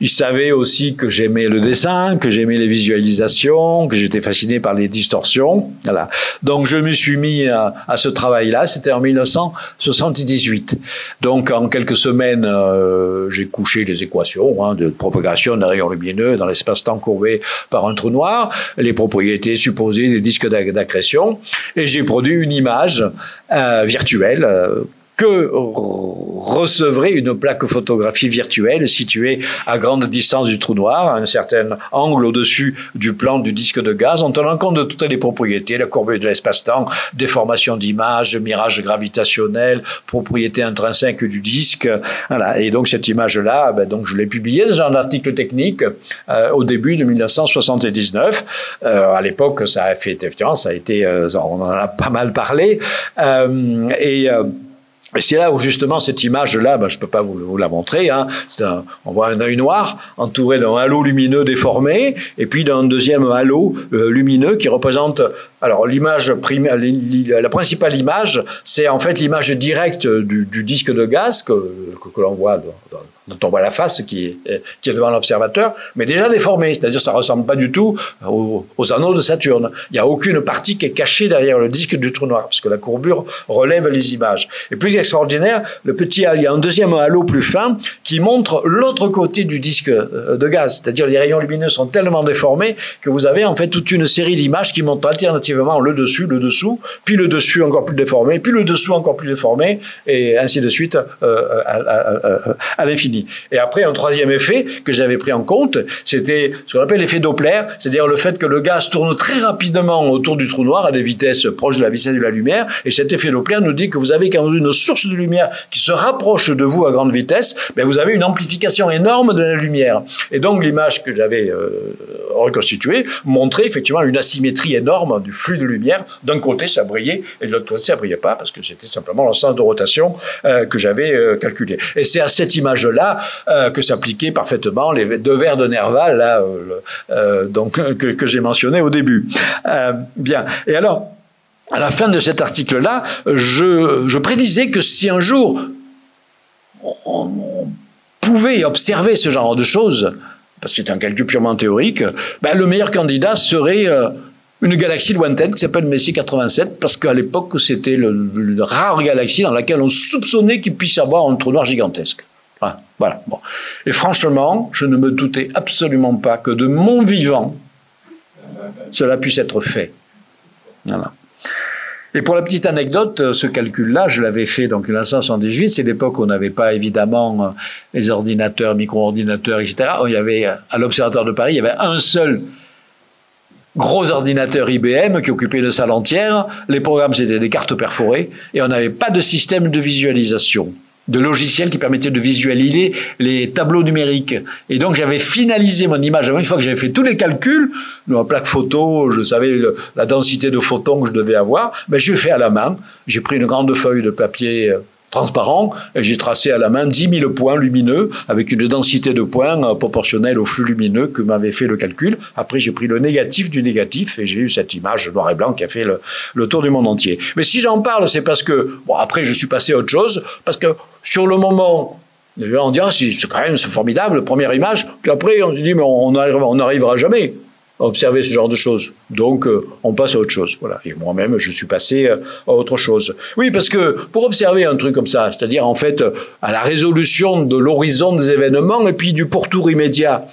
Il savait aussi que j'aimais le dessin, que j'aimais les visualisations, que j'étais fasciné par les distorsions. Voilà. Donc je me suis mis à, ce travail-là. C'était en 1978. Donc en quelques semaines, euh, j'ai couché les équations hein, de propagation d'un rayon lumineux dans l'espace-temps courbé par un trou noir, les propriétés supposées des disques d'accrétion, et j'ai produit une image euh, virtuelle. Euh, que recevrait une plaque photographie virtuelle située à grande distance du trou noir, à un certain angle au-dessus du plan du disque de gaz, en tenant compte de toutes les propriétés, la courbe de l'espace-temps, déformation d'image, mirage gravitationnel, propriétés intrinsèques du disque. Voilà. Et donc cette image-là, ben, donc je l'ai publiée dans un article technique euh, au début de 1979. Euh, à l'époque, ça a fait effectivement, ça a été, euh, on en a pas mal parlé. Euh, et et c'est là où justement cette image-là, ben, je ne peux pas vous, la montrer, hein, on voit un œil noir entouré d'un halo lumineux déformé, et puis d'un deuxième halo euh, lumineux qui représente, alors l'image la principale image, c'est en fait l'image directe du, disque de gaz que, que, l'on voit dont on voit la face qui est, qui est devant l'observateur, mais déjà déformée, c'est-à-dire ça ressemble pas du tout aux, anneaux de Saturne. Il n'y a aucune partie qui est cachée derrière le disque du trou noir, parce que la courbure relève les images. Et plus extraordinaire, le petit il y a un deuxième halo plus fin qui montre l'autre côté du disque euh, de gaz, c'est-à-dire les rayons lumineux sont tellement déformés que vous avez en fait toute une série d'images qui montrent alternativement le dessus, le dessous, puis le dessus encore plus déformé, puis le dessous encore plus déformé, et ainsi de suite euh, à l'infini. Et après, un troisième effet que j'avais pris en compte, c'était ce qu'on appelle l'effet Doppler, c'est-à-dire le fait que le gaz tourne très rapidement autour du trou noir à des vitesses proches de la vitesse de la lumière. Et cet effet Doppler nous dit que vous avez quand une source de lumière qui se rapproche de vous à grande vitesse, ben, vous avez une amplification énorme de la lumière. Et donc l'image que j'avais euh, reconstituée montrait effectivement une asymétrie énorme du flux de lumière. D'un côté, ça brillait, et de l'autre côté, ça brillait pas, parce que c'était simplement l'ensemble de rotation euh, que j'avais euh, calculé. Et c'est à cette image-là euh, que s'appliquaient parfaitement les deux vers de Nerval là, donc (laughs) que, j'ai mentionné au début. bien. Et alors, à la fin de cet article-là, je, prédisais que si un jour on, pouvait observer ce genre de choses, parce que c'est un calcul purement théorique, ben, le meilleur candidat serait une galaxie lointaine qui s'appelle Messier 87, parce qu'à l'époque, c'était une rare galaxie dans laquelle on soupçonnait qu'il puisse y avoir un trou noir gigantesque. Voilà. Et franchement, je ne me doutais absolument pas que de mon vivant, cela puisse être fait. Voilà. Et pour la petite anecdote, ce calcul-là, je l'avais fait donc en 1978. C'est l'époque où on n'avait pas évidemment les ordinateurs, micro-ordinateurs, etc. Il y avait à l'Observatoire de Paris, il y avait un seul gros ordinateur IBM qui occupait une salle entière. Les programmes, c'était des cartes perforées et on n'avait pas de système de visualisation de logiciels qui permettaient de visualiser les tableaux numériques. Et donc j'avais finalisé mon image. Une fois que j'avais fait tous les calculs, ma plaque photo, je savais la densité de photons que je devais avoir, ben, je l'ai fait à la main. J'ai pris une grande feuille de papier euh, transparent j'ai tracé à la main 10 000 points lumineux avec une densité de points euh, proportionnelle au flux lumineux que m'avait fait le calcul. Après, j'ai pris le négatif du négatif et j'ai eu cette image noir et blanc qui a fait le, tour du monde entier. Mais si j'en parle, c'est parce que, bon, après, je suis passé à autre chose, parce que sur le moment, on dira, c'est quand même formidable, première image, puis après, on se dit, mais on n'arrivera jamais observer ce genre de choses. Donc, euh, on passe à autre chose. Voilà. Et moi-même, je suis passé euh, à autre chose. Oui, parce que pour observer un truc comme ça, c'est-à-dire en fait euh, à la résolution de l'horizon des événements et puis du pourtour immédiat,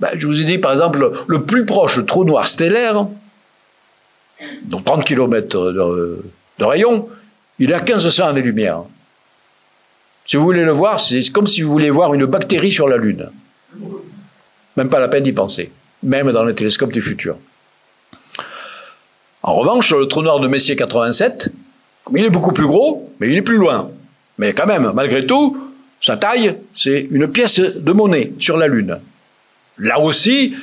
ben, je vous ai dit par exemple le plus proche trou noir stellaire, donc 30 km de, rayon, il à 1500 années-lumière. Si vous voulez le voir, c'est comme si vous voulez voir une bactérie sur la Lune. Même pas la peine d'y penser même dans les télescopes du futur. En revanche, le trou noir de Messier 87, il est beaucoup plus gros, mais il est plus loin. Mais quand même, malgré tout, sa taille, c'est une pièce de monnaie sur la Lune. Là aussi,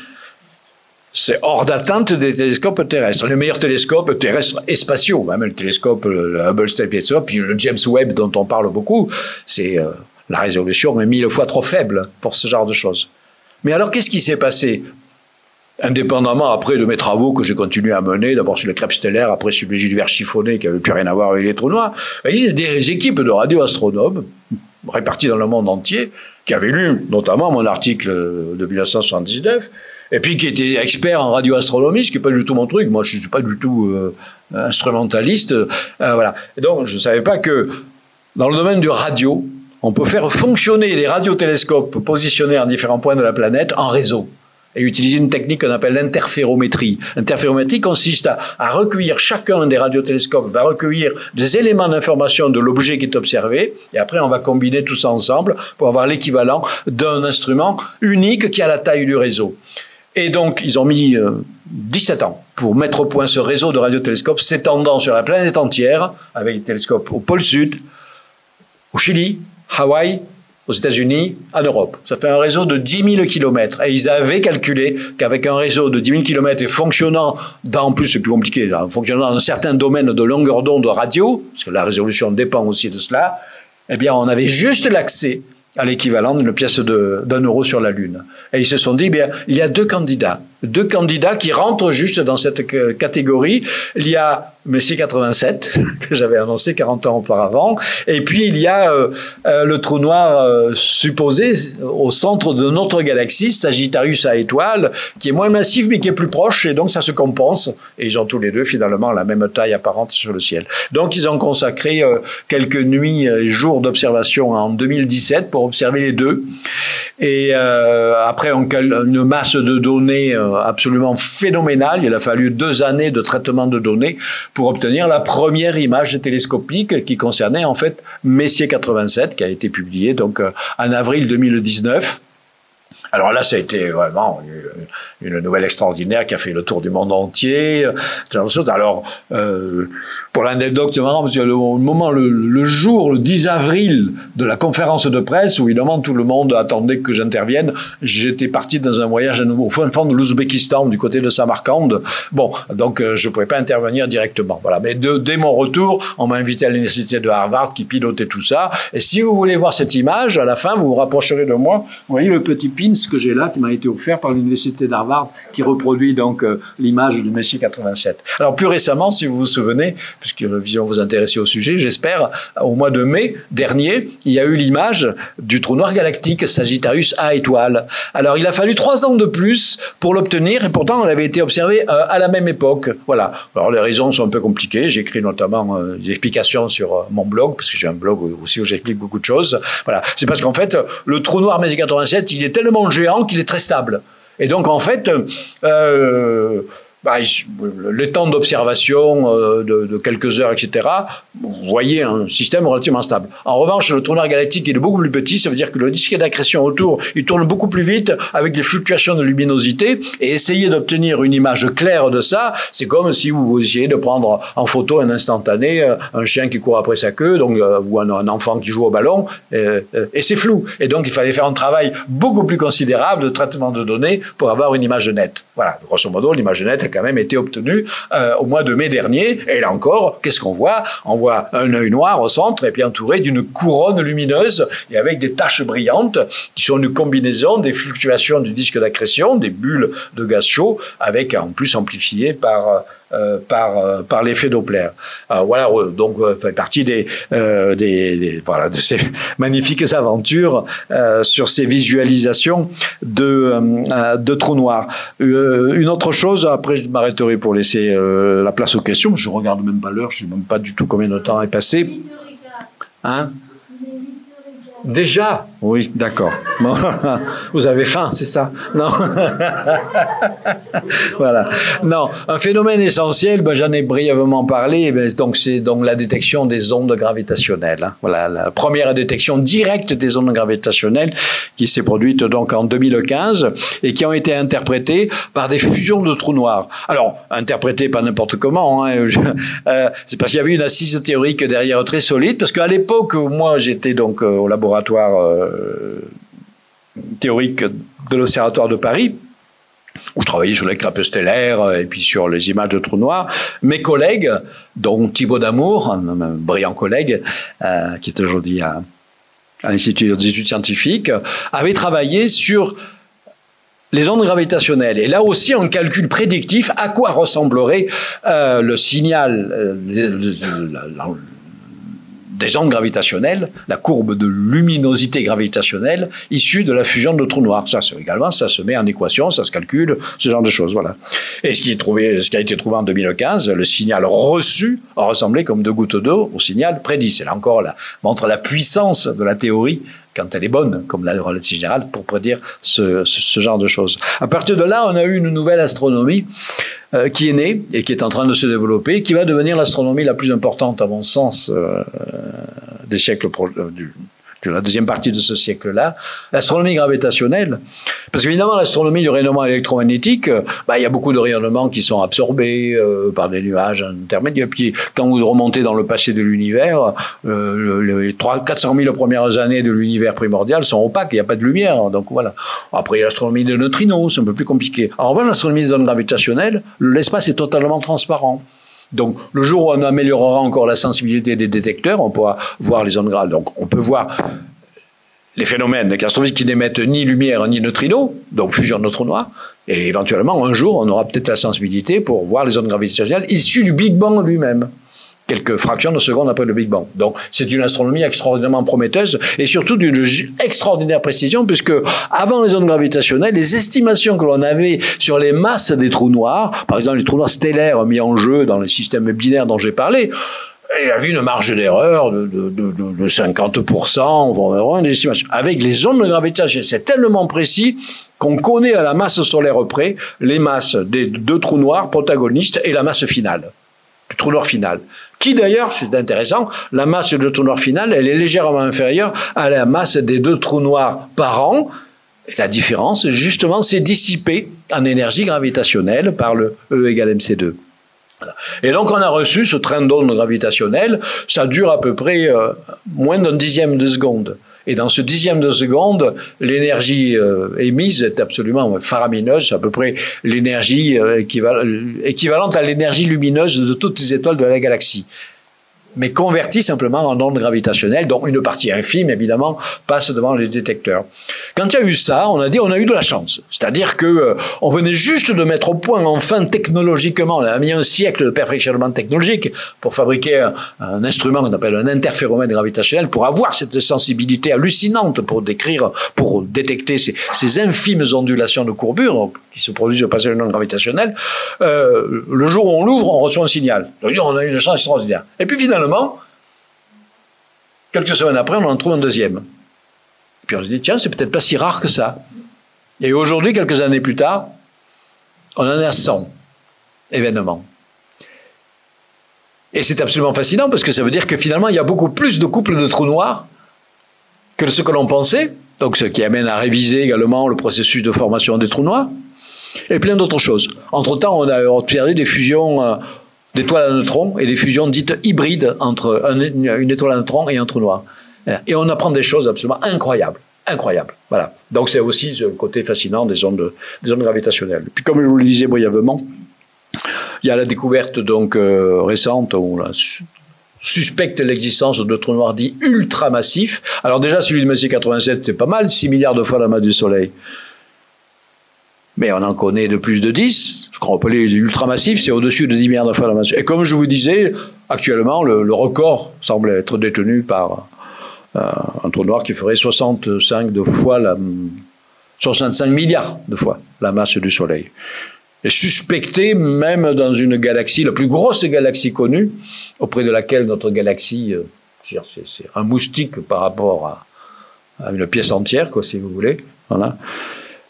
c'est hors d'atteinte des télescopes terrestres. Les meilleurs télescopes terrestres et spatiaux, même le télescope, le Hubble Space Telescope, puis le James Webb dont on parle beaucoup, c'est euh, la résolution est mille fois trop faible pour ce genre de choses. Mais alors, qu'est-ce qui s'est passé indépendamment après de mes travaux que j'ai continué à mener, d'abord sur les crêpes stellaires, après sur les univers chiffonnés qui n'avaient plus rien à voir avec les trous noirs, il y a des équipes de radioastronomes réparties dans le monde entier qui avaient lu notamment mon article de 1979 et puis qui étaient experts en radioastronomie, ce qui n'est pas du tout mon truc. Moi, je ne suis pas du tout euh, instrumentaliste. Euh, voilà. Donc, je ne savais pas que dans le domaine du radio, on peut faire fonctionner les radiotélescopes positionnés en différents points de la planète en réseau et utiliser une technique qu'on appelle l'interférométrie. L'interférométrie consiste à, recueillir chacun des radiotélescopes, va recueillir des éléments d'information de l'objet qui est observé, et après on va combiner tout ça ensemble pour avoir l'équivalent d'un instrument unique qui a la taille du réseau. Et donc ils ont mis 17 euh, ans pour mettre au point ce réseau de radiotélescopes s'étendant sur la planète entière, avec des télescopes au pôle sud, au Chili, Hawaï, aux États-Unis, en Europe. Ça fait un réseau de 10 000 kilomètres. Et ils avaient calculé qu'avec un réseau de 10 000 kilomètres et fonctionnant, dans, plus c'est plus compliqué, fonctionnant dans un certain domaine de longueur d'onde radio, parce que la résolution dépend aussi de cela, eh bien on avait juste l'accès à l'équivalent d'une pièce d'un euro sur la Lune. Et ils se sont dit, eh bien, il y a deux candidats, deux candidats qui rentrent juste dans cette catégorie. Il y a Messi 87, (laughs) que j'avais annoncé 40 ans auparavant. Et puis, il y a euh, euh, le trou noir euh, supposé au centre de notre galaxie, Sagittarius à étoile, qui est moins massif, mais qui est plus proche. Et donc, ça se compense. Et ils ont tous les deux, finalement, la même taille apparente sur le ciel. Donc, ils ont consacré quelques nuits et jours d'observation en 2017 pour observer les deux. Et après, une masse de données absolument phénoménale. Il a fallu deux années de traitement de données pour obtenir la première image télescopique qui concernait en fait Messier 87, qui a été publiée donc euh, en avril 2019. Alors là, ça a été vraiment une nouvelle extraordinaire qui a fait le tour du monde entier. Alors, euh, pour l'anecdote, c'est marrant, parce le, moment, le, jour, le 10 avril de la conférence de presse, où évidemment tout le monde attendait que j'intervienne, j'étais parti dans un voyage au fond de l'Ouzbékistan, du côté de Samarkand. Bon, donc euh, je ne pouvais pas intervenir directement. Voilà. Mais dès mon retour, on m'a invité à l'université de Harvard qui pilotait tout ça. Et si vous voulez voir cette image, à la fin, vous vous rapprocherez de moi. Vous voyez le petit pins que j'ai là, qui m'a été offert par l'université d'Harvard qui reproduit donc euh, l'image du Messie 87. Alors plus récemment, si vous vous souvenez, puisque Vision vous intéressait au sujet, j'espère, au mois de mai dernier, il y a eu l'image du trou noir galactique Sagittarius A étoile. Alors il a fallu trois ans de plus pour l'obtenir, et pourtant elle avait été observée euh, à la même époque. Voilà. Alors les raisons sont un peu compliquées. J'écris notamment euh, des explications sur mon blog, parce que j'ai un blog aussi où j'explique beaucoup de choses. Voilà. C'est parce qu'en fait, le trou noir Messie 87, il est tellement géant qu'il est très stable. Et donc, en fait, euh, bah, le temps d'observation euh, de, quelques heures, etc., vous voyez un système relativement stable. En revanche, le tourneur galactique est beaucoup plus petit, ça veut dire que le disque d'accrétion autour, il tourne beaucoup plus vite avec des fluctuations de luminosité, et essayer d'obtenir une image claire de ça, c'est comme si vous essayez de prendre en photo un instantané euh, un chien qui court après sa queue, donc, euh, ou un, enfant qui joue au ballon, et c'est flou. Et donc, il fallait faire un travail beaucoup plus considérable de traitement de données pour avoir une image nette. Voilà, grosso modo, l'image nette quand même été obtenu euh, au mois de mai dernier. Et là encore, qu'est-ce qu'on voit? On voit un œil noir au centre et puis entouré d'une couronne lumineuse et avec des taches brillantes qui sont une combinaison des fluctuations du disque d'accrétion, des bulles de gaz chaud, avec en plus amplifiées par euh, par, euh, par l'effet Doppler. voilà, donc euh, fait partie des, des, voilà, de ces (laughs) magnifiques aventures sur ces visualisations de, de trous noirs. une autre chose, après je m'arrêterai pour laisser la place aux questions, je regarde même pas l'heure, je sais même pas du tout combien de temps est passé. Hein? Déjà Oui, d'accord. (laughs) Vous avez faim, c'est ça? Non. (laughs) voilà. Non, un phénomène essentiel, ben, j'en ai brièvement parlé, ben, donc c'est donc la détection des ondes gravitationnelles. Hein. Voilà, la première détection directe des ondes gravitationnelles qui s'est produite donc en 2015 et qui ont été interprétées par des fusions de trous noirs. Alors, interprétées pas n'importe comment, hein, (laughs) euh, c'est parce qu'il y avait une assise théorique derrière très solide, parce qu'à l'époque moi j'étais donc euh, au laboratoire euh, théorique de l'Observatoire de Paris, où je travaillais sur les crêpes stellaires et puis sur les images de trous noirs. Mes collègues, dont Thibaut Damour, un, brillant collègue, euh, qui est aujourd'hui à, l'Institut d'études scientifiques, avaient travaillé sur les ondes gravitationnelles. Et là aussi, un calcul prédictif à quoi ressemblerait euh, le signal, euh, des ondes gravitationnelles, la courbe de luminosité gravitationnelle issue de la fusion de trous noirs. Ça, également, ça se met en équation, ça se calcule, ce genre de choses, voilà. Et ce qui, a été trouvé en 2015, le signal reçu a ressemblé comme deux gouttes d'eau au signal prédit. C'est là encore, la, montre la puissance de la théorie quand elle est bonne, comme la relativité générale, pour prédire ce, ce, genre de choses. À partir de là, on a eu une nouvelle astronomie euh, qui est née et qui est en train de se développer, qui va devenir l'astronomie la plus importante, à mon sens, euh, des siècles euh, la deuxième partie de ce siècle-là, l'astronomie gravitationnelle. Parce qu'évidemment, l'astronomie du rayonnement électromagnétique, euh, bah, il y a beaucoup de rayonnements qui sont absorbés euh, par des nuages intermédiaires. Puis quand vous remontez dans le passé de l'univers, euh, les 3, 400 000 premières années de l'univers primordial sont opaques, il n'y a pas de lumière. Donc voilà. Après, il y a l'astronomie des neutrinos, c'est un peu plus compliqué. En revanche, l'astronomie des ondes gravitationnelles, l'espace est totalement transparent. Donc, le jour où on améliorera encore la sensibilité des détecteurs, on pourra voir les ondes graves. Donc, on peut voir les phénomènes catastrophiques qui n'émettent ni lumière ni neutrinos, donc fusion de neutrons noirs. Et éventuellement, un jour, on aura peut-être la sensibilité pour voir les ondes gravitationnelles issues du Big Bang lui-même quelques fractions de seconde après le Big Bang. Donc c'est une astronomie extraordinairement prometteuse et surtout d'une extraordinaire précision puisque avant les ondes gravitationnelles, les estimations que l'on avait sur les masses des trous noirs, par exemple les trous noirs stellaires mis en jeu dans le système binaire dont j'ai parlé, il y avait une marge d'erreur de, de, de, de 50%, des estimations. Avec les ondes gravitationnelles, c'est tellement précis qu'on connaît à la masse solaire près les masses des deux trous noirs protagonistes et la masse finale du trou noir final. Qui d'ailleurs, c'est intéressant, la masse du trou noir final, elle est légèrement inférieure à la masse des deux trous noirs par an. Et la différence, justement, c'est dissipé en énergie gravitationnelle par le E égale mc2. Et donc on a reçu ce train d'onde gravitationnel, ça dure à peu près euh, moins d'un dixième de seconde. Et dans ce dixième de seconde, l'énergie euh, émise est absolument faramineuse, c'est à peu près l'énergie euh, équivalente à l'énergie lumineuse de toutes les étoiles de la galaxie mais converti simplement en ondes gravitationnelles, dont une partie infime, évidemment, passe devant les détecteurs. Quand il y a eu ça, on a dit on a eu de la chance. C'est-à-dire que euh, on venait juste de mettre au point, enfin, technologiquement, on a mis un siècle de perfectionnement technologique pour fabriquer un, instrument qu'on appelle un interféromètre gravitationnel, pour avoir cette sensibilité hallucinante pour décrire, pour détecter ces, infimes ondulations de courbure qui se produisent au passage d'une onde gravitationnelle. Euh, le jour où on l'ouvre, on reçoit un signal. On a eu une chance extraordinaire. Et puis finalement, quelques semaines après, on en trouve un deuxième. Puis on se dit, tiens, c'est peut-être pas si rare que ça. Et aujourd'hui, quelques années plus tard, on en est à 100 événements. Et c'est absolument fascinant parce que ça veut dire que finalement, il y a beaucoup plus de couples de trous noirs que ce que l'on pensait. Donc, ce qui amène à réviser également le processus de formation des trous noirs et plein d'autres choses. Entre-temps, on a observé des fusions euh, d'étoiles à neutrons et des fusions dites hybrides entre une étoile à neutrons et un trou noir. Et on apprend des choses absolument incroyables. Incroyables. Voilà. Donc c'est aussi le côté fascinant des ondes, des ondes gravitationnelles. Puis comme je vous le disais brièvement, il y a la découverte donc euh, récente où on suspecte l'existence de trous noirs dits ultramassifs. Alors déjà, celui de Messier 87, c'était pas mal, 6 milliards de fois la masse du Soleil mais on en connaît de plus de 10. Ce qu'on appelle les ultramassifs, c'est au-dessus de 10 milliards de fois la masse. Et comme je vous disais, actuellement, le, record semble être détenu par euh, un trou noir qui ferait 65 de fois la, 65 milliards de fois la masse du Soleil. Et suspecté même dans une galaxie, la plus grosse galaxie connue, auprès de laquelle notre galaxie, euh, c'est un moustique par rapport à, une pièce entière, si vous voulez. Voilà.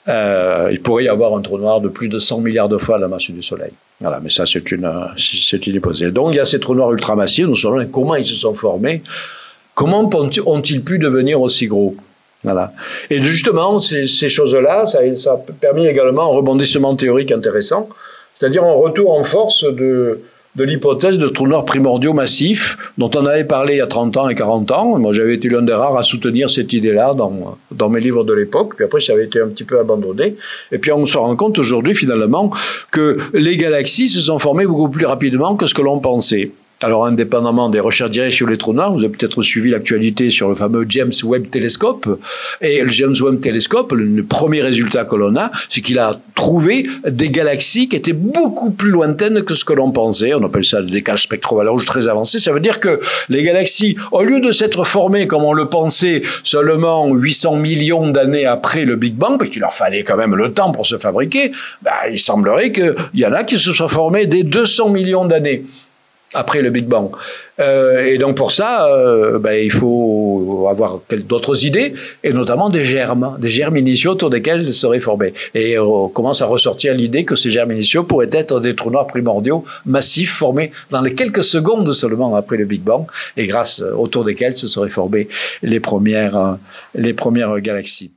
Euh, il pourrait y avoir un trou noir de plus de 100 milliards de fois la masse du Soleil. Voilà, mais ça, c'est une, c'est une hypothèse. Donc, il y a ces trous noirs ultramassifs. Nous savons comment ils se sont formés. Comment ont-ils pu devenir aussi gros? Voilà. Et justement, ces, choses-là, ça, ça, a permis également un rebondissement théorique intéressant, c'est-à-dire un retour en force de, de l'hypothèse de trous noirs primordiaux massifs, dont on avait parlé il y a 30 ans et 40 ans. Moi, j'avais été l'un des rares à soutenir cette idée-là dans, dans mes livres de l'époque, puis après, ça avait été un petit peu abandonné. Et puis, on se rend compte aujourd'hui, finalement, que les galaxies se sont formées beaucoup plus rapidement que ce que l'on pensait. Alors, indépendamment des recherches directes sur les trous noirs, vous avez peut-être suivi l'actualité sur le fameux James Webb Telescope. Et le James Webb Telescope, le premier résultat que l'on a, c'est qu'il a trouvé des galaxies qui étaient beaucoup plus lointaines que ce que l'on pensait. On appelle ça le décalage spectro-rouge très avancé. Ça veut dire que les galaxies, au lieu de s'être formées comme on le pensait seulement 800 millions d'années après le Big Bang, parce qu'il leur fallait quand même le temps pour se fabriquer, bah, il semblerait qu'il y en a qui se soient formés dès 200 millions d'années après le Big Bang. Euh, et donc pour ça, euh, ben, il faut avoir d'autres idées, et notamment des germes, des germes initiaux autour desquels ils seraient formés. Et on commence à ressortir l'idée que ces germes initiaux pourraient être des trous noirs primordiaux massifs formés dans les quelques secondes seulement après le Big Bang, et grâce autour desquels se seraient formées les premières, les premières galaxies.